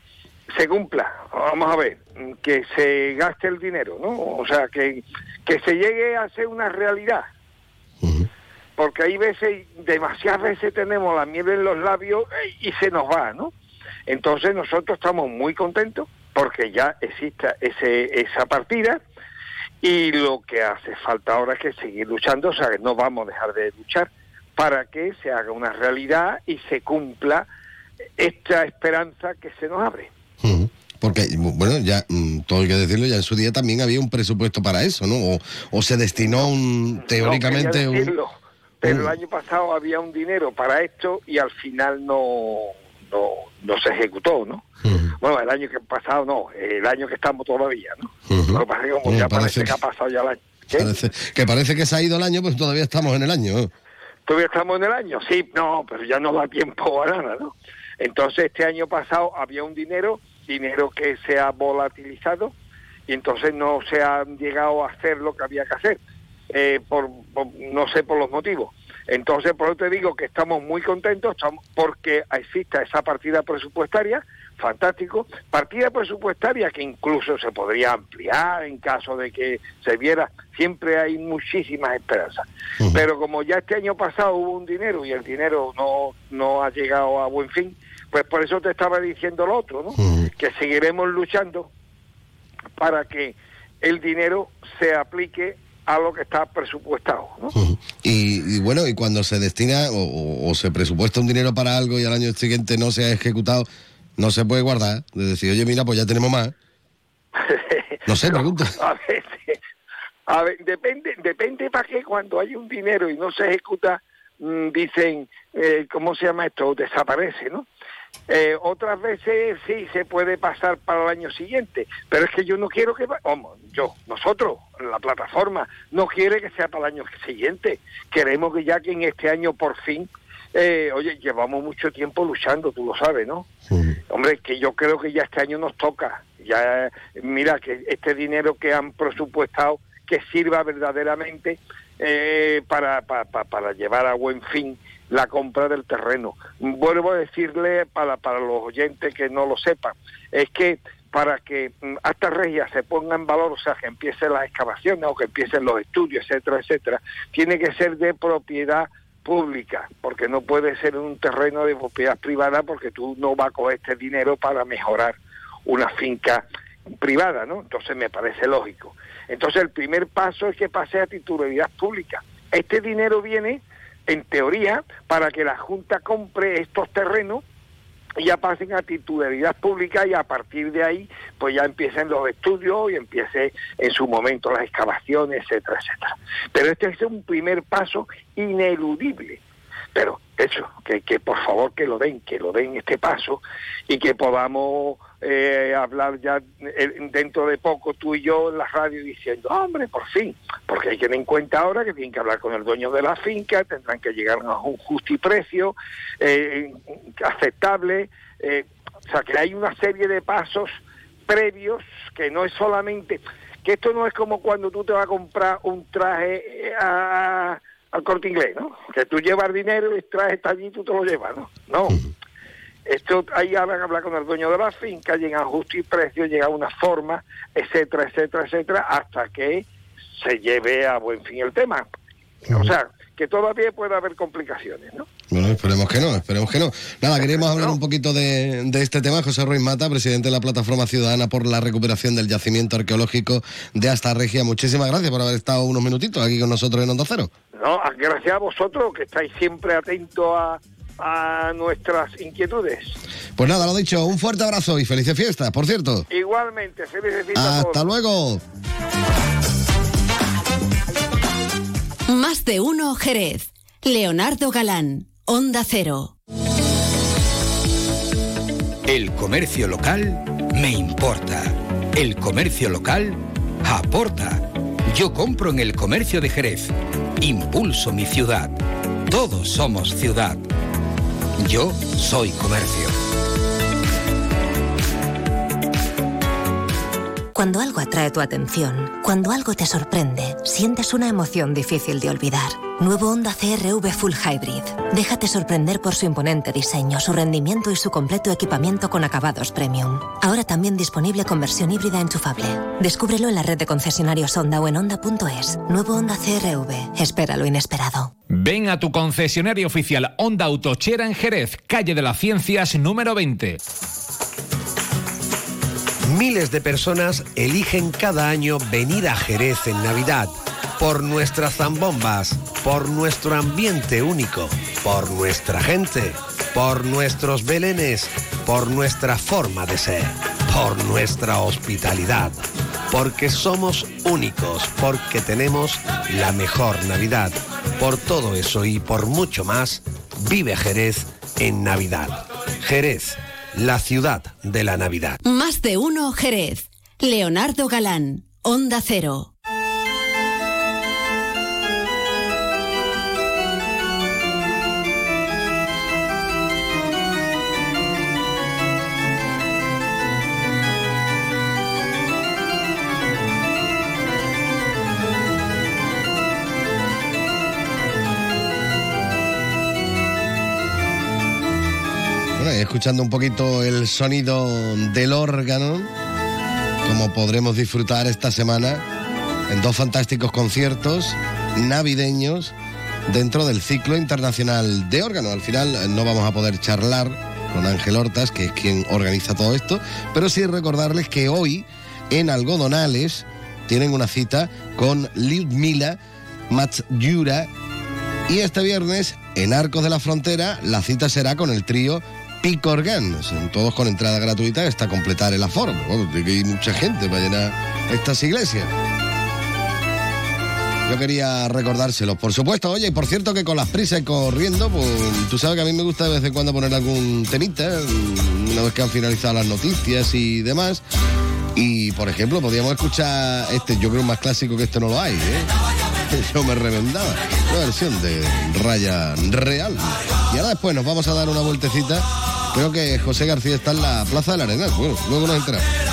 se cumpla, vamos a ver, que se gaste el dinero, ¿no? O sea, que, que se llegue a ser una realidad. Porque hay veces, demasiadas veces tenemos la miel en los labios eh, y se nos va, ¿no? Entonces nosotros estamos muy contentos porque ya existe ese, esa partida y lo que hace falta ahora es que seguir luchando, o sea, que no vamos a dejar de luchar para que se haga una realidad y se cumpla esta esperanza que se nos abre. Porque, bueno, ya, mm, todo hay que decirlo, ya en su día también había un presupuesto para eso, ¿no? O, o se destinó un, teóricamente, No un... decirlo, pero el un- año pasado había un dinero para esto y al final no, no, no se ejecutó, ¿no? Bueno, el año que pasado no, el año que estamos todavía, ¿no? Lo que pasa es que como ya parece parece que ha pasado ya el año. ¿Qué? Parece, que parece que se ha ido el año, pues todavía estamos en el año. ¿no? Todavía estamos en el año, sí, no, pero ya no da tiempo a nada, ¿no? Entonces este año pasado había un dinero, dinero que se ha volatilizado y entonces no se ha llegado a hacer lo que había que hacer, eh, por, por- no sé por los motivos. Entonces, por eso te digo que estamos muy contentos estamos- porque exista esa partida presupuestaria, fantástico, partida presupuestaria que incluso se podría ampliar en caso de que se viera, siempre hay muchísimas esperanzas. Pero como ya este año pasado hubo un dinero y el dinero no, no ha llegado a buen fin, pues por eso te estaba diciendo lo otro, ¿no? Que seguiremos luchando para que el dinero se aplique a lo que está presupuestado, ¿no? Y, y bueno, y cuando se destina o, o- o se presupuesta un dinero para algo y al año siguiente no se ha ejecutado, no se puede guardar. De decir, oye, mira, pues ya tenemos más. No sé, pregunto. A ver, a ver, depende, depende para qué cuando hay un dinero y no se ejecuta, mm, dicen, eh, ¿cómo se llama esto? Desaparece, ¿no? Eh, otras veces sí se puede pasar para el año siguiente, pero es que yo no quiero que, va- vamos, yo, nosotros, la plataforma, no quiere que sea para el año siguiente. Queremos que ya que en este año por fin, eh, oye, llevamos mucho tiempo luchando, tú lo sabes, ¿no? Hombre, que yo creo que ya este año nos toca. Ya, mira, que este dinero que han presupuestado que sirva verdaderamente eh, para, pa- pa- para llevar a buen fin la compra del terreno. Vuelvo a decirle para, para los oyentes que no lo sepan, es que para que mm, hasta regia se ponga en valor, o sea, que empiecen las excavaciones o que empiecen los estudios, etcétera, etcétera, tiene que ser de propiedad pública, porque no puede ser un terreno de propiedad privada porque tú no vas coger este dinero para mejorar una finca privada, ¿no? Entonces me parece lógico. Entonces el primer paso es que pase a titularidad pública. Este dinero viene, en teoría, para que la Junta compre estos terrenos ya pasen a titularidad pública y a partir de ahí pues ya empiecen los estudios y empiece en su momento las excavaciones, etcétera, etcétera. Pero este es un primer paso ineludible. Pero eso, que, que por favor que lo den, que lo den este paso y que podamos eh, hablar ya eh, dentro de poco tú y yo en la radio diciendo, hombre, por fin, porque hay que tener en cuenta ahora que tienen que hablar con el dueño de la finca, tendrán que llegar a un justo precio eh, aceptable, o sea que hay una serie de pasos previos que no es solamente, que esto no es como cuando tú te vas a comprar un traje a- al corte inglés, ¿no? Que tú llevas dinero traje está allí y tú te lo llevas, ¿no? No. Esto ahí hablan hablar con el dueño de la finca, llega a justo y precio, llega una forma, etcétera, etcétera, etcétera, hasta que se lleve a buen fin el tema. O sea, que todavía puede haber complicaciones, ¿no? Bueno, esperemos que no, esperemos que no. Nada, queríamos hablar un poquito de, de este tema. José Ruiz Mata, presidente de la Plataforma Ciudadana por la Recuperación del Yacimiento Arqueológico de Hasta Regia. Muchísimas gracias por haber estado unos minutitos aquí con nosotros en Onda Cero. No, gracias a vosotros que estáis siempre atentos a, a nuestras inquietudes. Pues nada, lo dicho, un fuerte abrazo y felices fiestas, por cierto. Igualmente, felices fiestas. Hasta luego. Más de uno Jerez. Leonardo Galán, Onda Cero. El comercio local me importa. El comercio local aporta. Yo compro en el comercio de Jerez. Impulso mi ciudad. Todos somos ciudad. Yo soy comercio. Cuando algo atrae tu atención, cuando algo te sorprende, sientes una emoción difícil de olvidar. Nuevo Honda CRV Full Hybrid. Déjate sorprender por su imponente diseño, su rendimiento y su completo equipamiento con acabados premium. Ahora también disponible con versión híbrida enchufable. Descúbrelo en la red de concesionarios Honda o en Honda.es. Nuevo Honda CRV. Espera lo inesperado. Ven a tu concesionario oficial Honda Autochera en Jerez, calle de las Ciencias número 20. Miles de personas eligen cada año venir a Jerez en Navidad por nuestras zambombas, por nuestro ambiente único, por nuestra gente, por nuestros belenes, por nuestra forma de ser, por nuestra hospitalidad, porque somos únicos, porque tenemos la mejor Navidad. Por todo eso y por mucho más, vive Jerez en Navidad. Jerez, la ciudad de la Navidad. Más de uno Jerez. Leonardo Galán, Onda Cero. Escuchando un poquito el sonido del órgano, como podremos disfrutar esta semana en dos fantásticos conciertos navideños dentro del ciclo internacional de órgano. Al final eh, no vamos a poder charlar con Ángel Hortas, que es quien organiza todo esto, pero sí recordarles que hoy en Algodonales tienen una cita con Lyudmila Matsyura y este viernes en Arcos de la Frontera la cita será con el trío Picorgan. Son todos con entrada gratuita hasta completar el aforo. Bueno, ir mucha gente para llenar estas iglesias. Yo quería recordárselos, por supuesto. Oye, y por cierto que con las prisas y corriendo, pues tú sabes que a mí me gusta de vez en cuando poner algún temita, una vez que han finalizado las noticias y demás. Y, por ejemplo, podríamos escuchar este, yo creo más clásico que este no lo hay, ¿eh? Yo me reventaba. Una versión de Raya Real. Y ahora después nos vamos a dar una vueltecita. Creo que José García está en la Plaza del Arenal. Bueno, luego nos enteramos.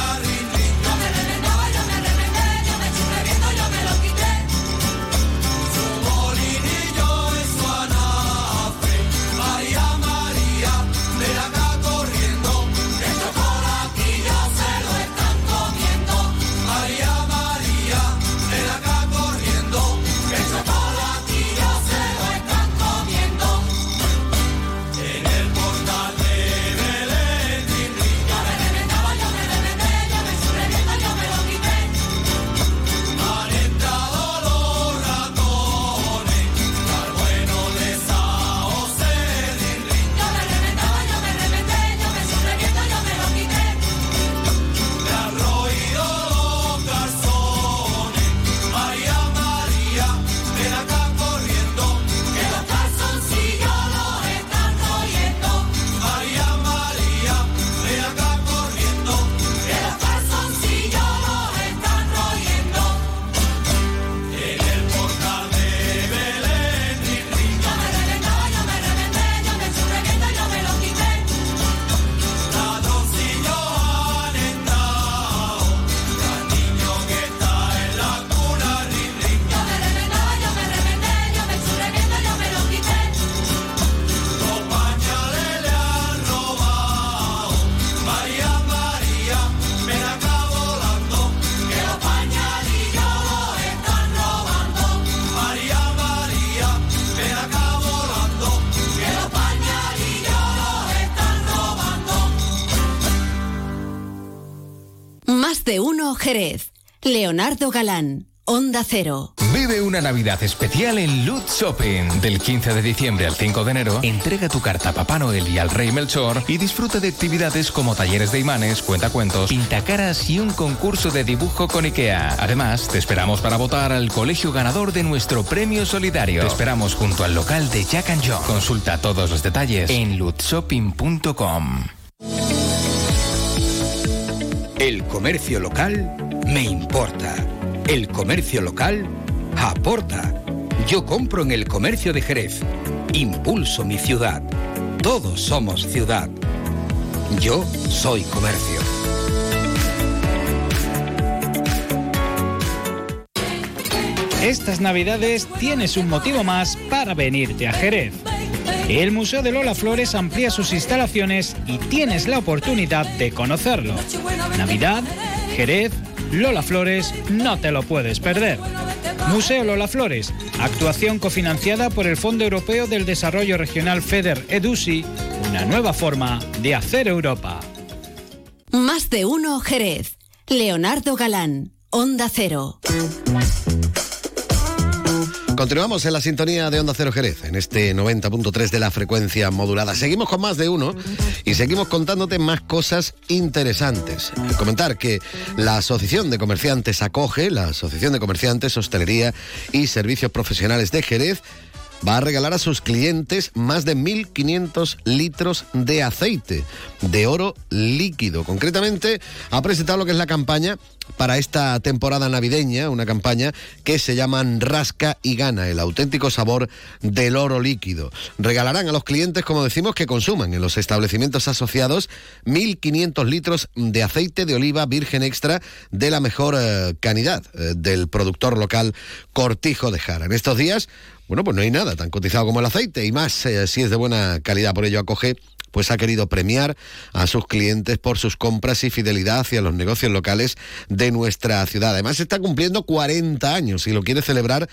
Galán, Onda Cero. Vive una Navidad especial en Loot Shopping. Del 15 de diciembre al 5 de enero, entrega tu carta a Papá Noel y al Rey Melchor y disfruta de actividades como talleres de imanes, cuentacuentos, pintacaras y un concurso de dibujo con IKEA. Además, te esperamos para votar al colegio ganador de nuestro premio solidario. Te esperamos junto al local de Jack and John. Consulta todos los detalles en lootshopping.com. El comercio local me importa. El comercio local aporta. Yo compro en el comercio de Jerez. Impulso mi ciudad. Todos somos ciudad. Yo soy comercio. Estas navidades tienes un motivo más para venirte a Jerez. El Museo de Lola Flores amplía sus instalaciones y tienes la oportunidad de conocerlo. Navidad, Jerez, Lola Flores, no te lo puedes perder. Museo Lola Flores, actuación cofinanciada por el Fondo Europeo del Desarrollo Regional FEDER EDUSI, una nueva forma de hacer Europa. Más de uno Jerez. Leonardo Galán, Onda Cero. Continuamos en la sintonía de Onda Cero Jerez, en este 90.3 de la frecuencia modulada. Seguimos con más de uno y seguimos contándote más cosas interesantes. Comentar que la Asociación de Comerciantes acoge, la Asociación de Comerciantes, Hostelería y Servicios Profesionales de Jerez, va a regalar a sus clientes más de 1.500 litros de aceite de oro líquido. Concretamente, ha presentado lo que es la campaña para esta temporada navideña, una campaña que se llama Rasca y Gana, el auténtico sabor del oro líquido. Regalarán a los clientes, como decimos, que consuman en los establecimientos asociados 1.500 litros de aceite de oliva virgen extra de la mejor eh, calidad eh, del productor local Cortijo de Jara. En estos días bueno, pues no hay nada tan cotizado como el aceite y más eh, si es de buena calidad. Por ello acoge pues ha querido premiar a sus clientes por sus compras y fidelidad hacia los negocios locales de nuestra ciudad. Además está cumpliendo 40 años y lo quiere celebrar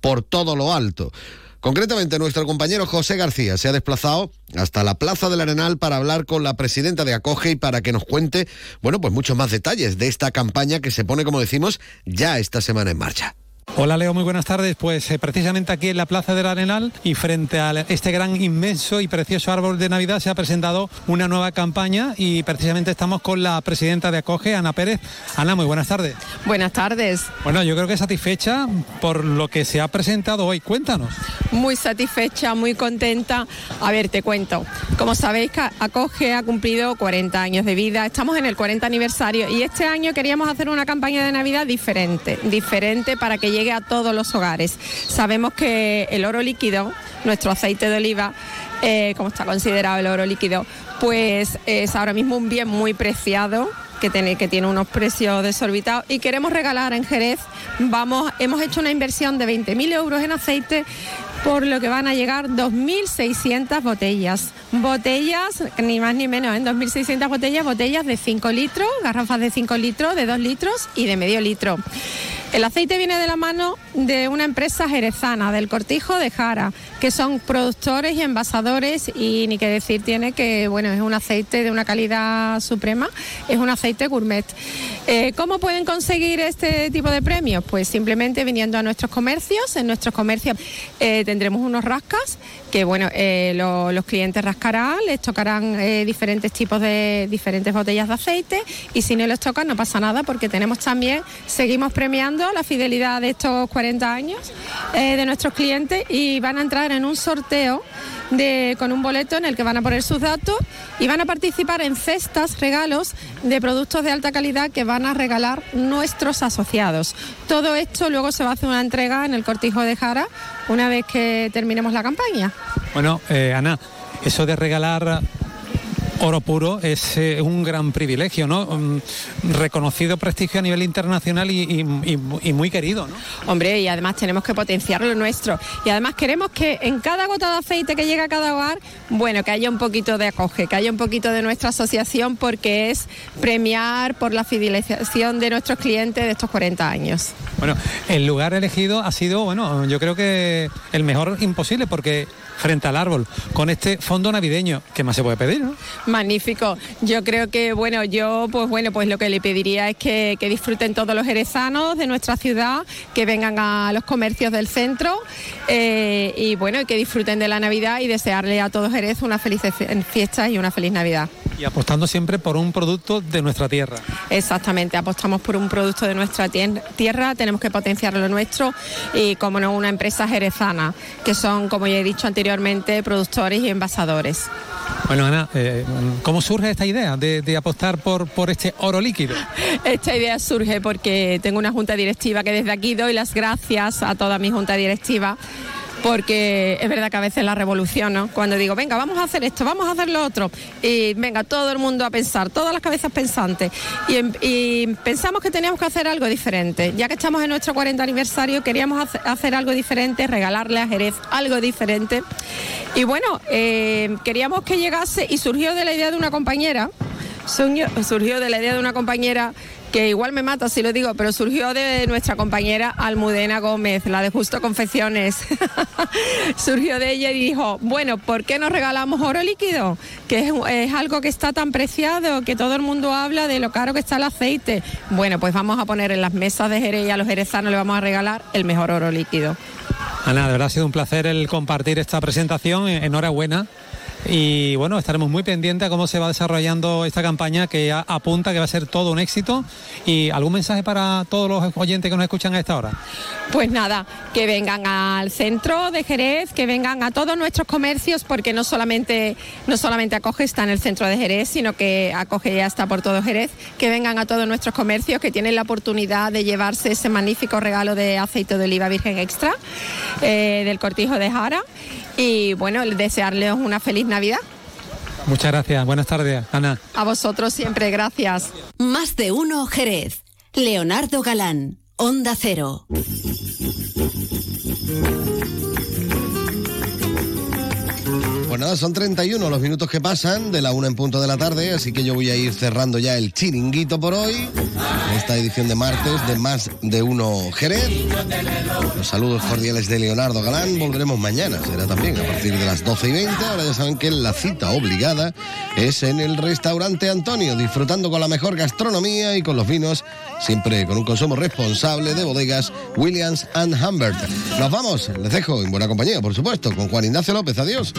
por todo lo alto. Concretamente, nuestro compañero José García se ha desplazado hasta la Plaza del Arenal para hablar con la presidenta de Acoge y para que nos cuente, bueno, pues muchos más detalles de esta campaña que se pone, como decimos, ya esta semana en marcha. Hola Leo, muy buenas tardes. Pues eh, precisamente aquí en la Plaza del Arenal y frente a este gran, inmenso y precioso árbol de Navidad se ha presentado una nueva campaña y precisamente estamos con la presidenta de Acoge, Ana Pérez. Ana, muy buenas tardes. Buenas tardes. Bueno, yo creo que satisfecha por lo que se ha presentado hoy. Cuéntanos. Muy satisfecha, muy contenta. A ver, te cuento. Como sabéis, Acoge ha cumplido 40 años de vida. Estamos en el 40 aniversario y este año queríamos hacer una campaña de Navidad diferente, diferente para que llegue a todos los hogares. Sabemos que el oro líquido, nuestro aceite de oliva, eh, como está considerado el oro líquido, pues es ahora mismo un bien muy preciado que tiene, que tiene unos precios desorbitados y queremos regalar en Jerez, vamos, hemos hecho una inversión de 20.000 euros en aceite por lo que van a llegar 2.600 botellas. Botellas, ni más ni menos, en 2.600 botellas, botellas de 5 litros, garrafas de 5 litros, de 2 litros y de medio litro. El aceite viene de la mano de una empresa jerezana, del Cortijo de Jara, que son productores y envasadores y ni que decir tiene que, bueno, es un aceite de una calidad suprema, es un aceite gourmet. Eh, ¿Cómo pueden conseguir este tipo de premios? Pues simplemente viniendo a nuestros comercios, en nuestros comercios eh, tendremos unos rascas que, bueno, eh, lo- los clientes rascarán, les tocarán diferentes tipos de diferentes botellas de aceite y si no les tocan no pasa nada porque tenemos también, seguimos premiando la fidelidad de estos 40 años eh, de nuestros clientes y van a entrar en un sorteo de, con un boleto en el que van a poner sus datos y van a participar en cestas, regalos de productos de alta calidad que van a regalar nuestros asociados. Todo esto luego se va a hacer una entrega en el Cortijo de Jara una vez que terminemos la campaña. Bueno, eh, Ana, eso de regalar oro puro es eh, un gran privilegio, ¿no? Mm, reconocido prestigio a nivel internacional y, y- y- y muy querido, ¿no? Hombre, y además tenemos que potenciar lo nuestro. Y además queremos que en cada gota de aceite que llega a cada hogar, bueno, que haya un poquito de acoge, que haya un poquito de nuestra asociación, porque es premiar por la fidelización de nuestros clientes de estos 40 años. Bueno, el lugar elegido ha sido, bueno, yo creo que el mejor imposible porque frente al árbol, con este fondo navideño, ¿qué más se puede pedir, no? Magnífico. Yo creo que, bueno, yo, pues bueno, pues lo que le pediría es que, que disfruten todos los jerezanos de nuestra ciudad, que vengan a los comercios del centro eh, y, bueno, y que disfruten de la Navidad y desearle a todos Jerez una feliz fiesta y una feliz Navidad. Y apostando siempre por un producto de nuestra tierra. Exactamente, apostamos por un producto de nuestra tierra, tenemos que potenciar lo nuestro y, como no, una empresa jerezana, que son, como ya he dicho anteriormente, productores y envasadores. Bueno, Ana, eh, ¿cómo surge esta idea de, de apostar por, por este oro líquido? Esta idea surge porque tengo una junta directiva que desde aquí doy las gracias a toda mi junta directiva porque es verdad que a veces la revolución, ¿no? Cuando digo, venga, vamos a hacer esto, vamos a hacer lo otro, y venga, todo el mundo a pensar, todas las cabezas pensantes, y, em- pensamos que teníamos que hacer algo diferente. Ya que estamos en nuestro 40 aniversario, queríamos hace- hacer algo diferente, regalarle a Jerez algo diferente. Y bueno, eh, queríamos que llegase y surgió de la idea de una compañera, surgió de la idea de una compañera que igual me mata si lo digo, pero surgió de nuestra compañera Almudena Gómez, la de Justo Confecciones. surgió de ella y dijo, bueno, ¿por qué no regalamos oro líquido? Que es, algo que está tan preciado, que todo el mundo habla de lo caro que está el aceite. Bueno, pues vamos a poner en las mesas de Jerez y a los jerezanos le vamos a regalar el mejor oro líquido. Ana, de verdad ha sido un placer el compartir esta presentación. Enhorabuena. Y bueno, estaremos muy pendientes a cómo se va desarrollando esta campaña que apunta que va a ser todo un éxito. ¿Y algún mensaje para todos los oyentes que nos escuchan a esta hora? Pues nada, que vengan al centro de Jerez, que vengan a todos nuestros comercios, porque no solamente, no solamente acoge está en el centro de Jerez, sino que acoge ya está por todo Jerez, que vengan a todos nuestros comercios, que tienen la oportunidad de llevarse ese magnífico regalo de aceite de oliva virgen extra eh, del cortijo de Jara. Y bueno, desearles una feliz Navidad. Muchas gracias. Buenas tardes, Ana. A vosotros siempre, gracias. Más de uno Jerez. Leonardo Galán, Onda Cero. Pues nada, son 31 los minutos que pasan de la una en punto de la tarde, así que yo voy a ir cerrando ya el chiringuito por hoy. Esta edición de martes de Más de Uno Jerez. Los saludos cordiales de Leonardo Galán. Volveremos mañana, será también a partir de las 12 y 20. Ahora ya saben que la cita obligada es en el restaurante Antonio, disfrutando con la mejor gastronomía y con los vinos, siempre con un consumo responsable de bodegas Williams and Humbert. Nos vamos, les dejo en buena compañía, por supuesto, con Juan Ignacio López. Adiós.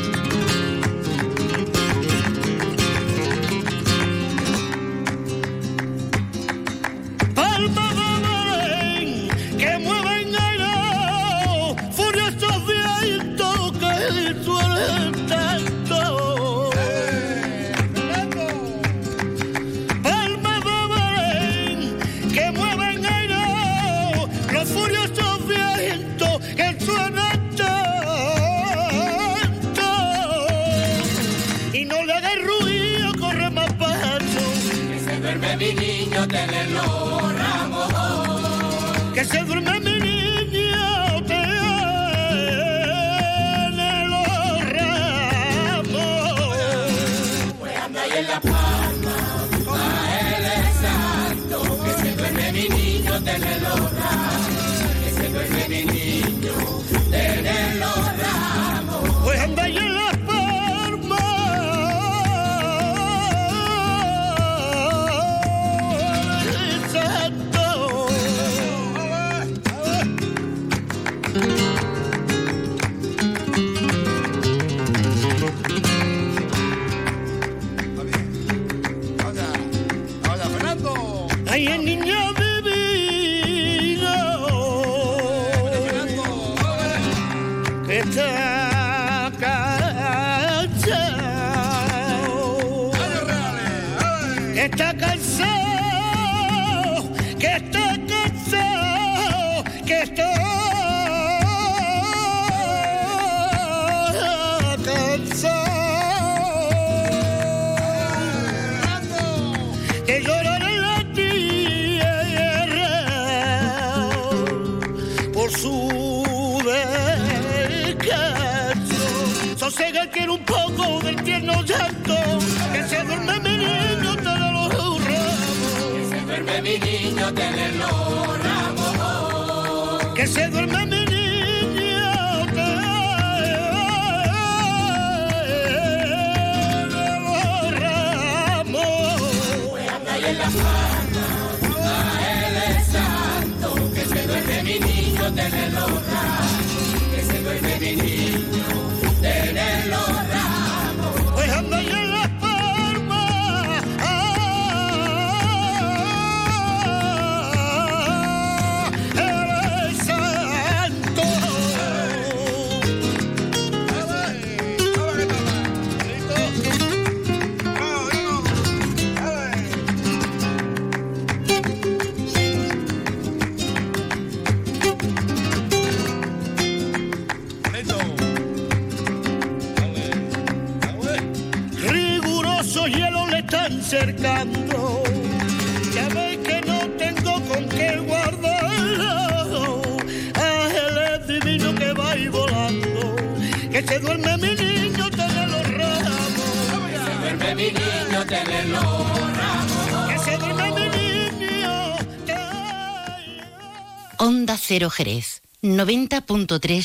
Jerez, 90.3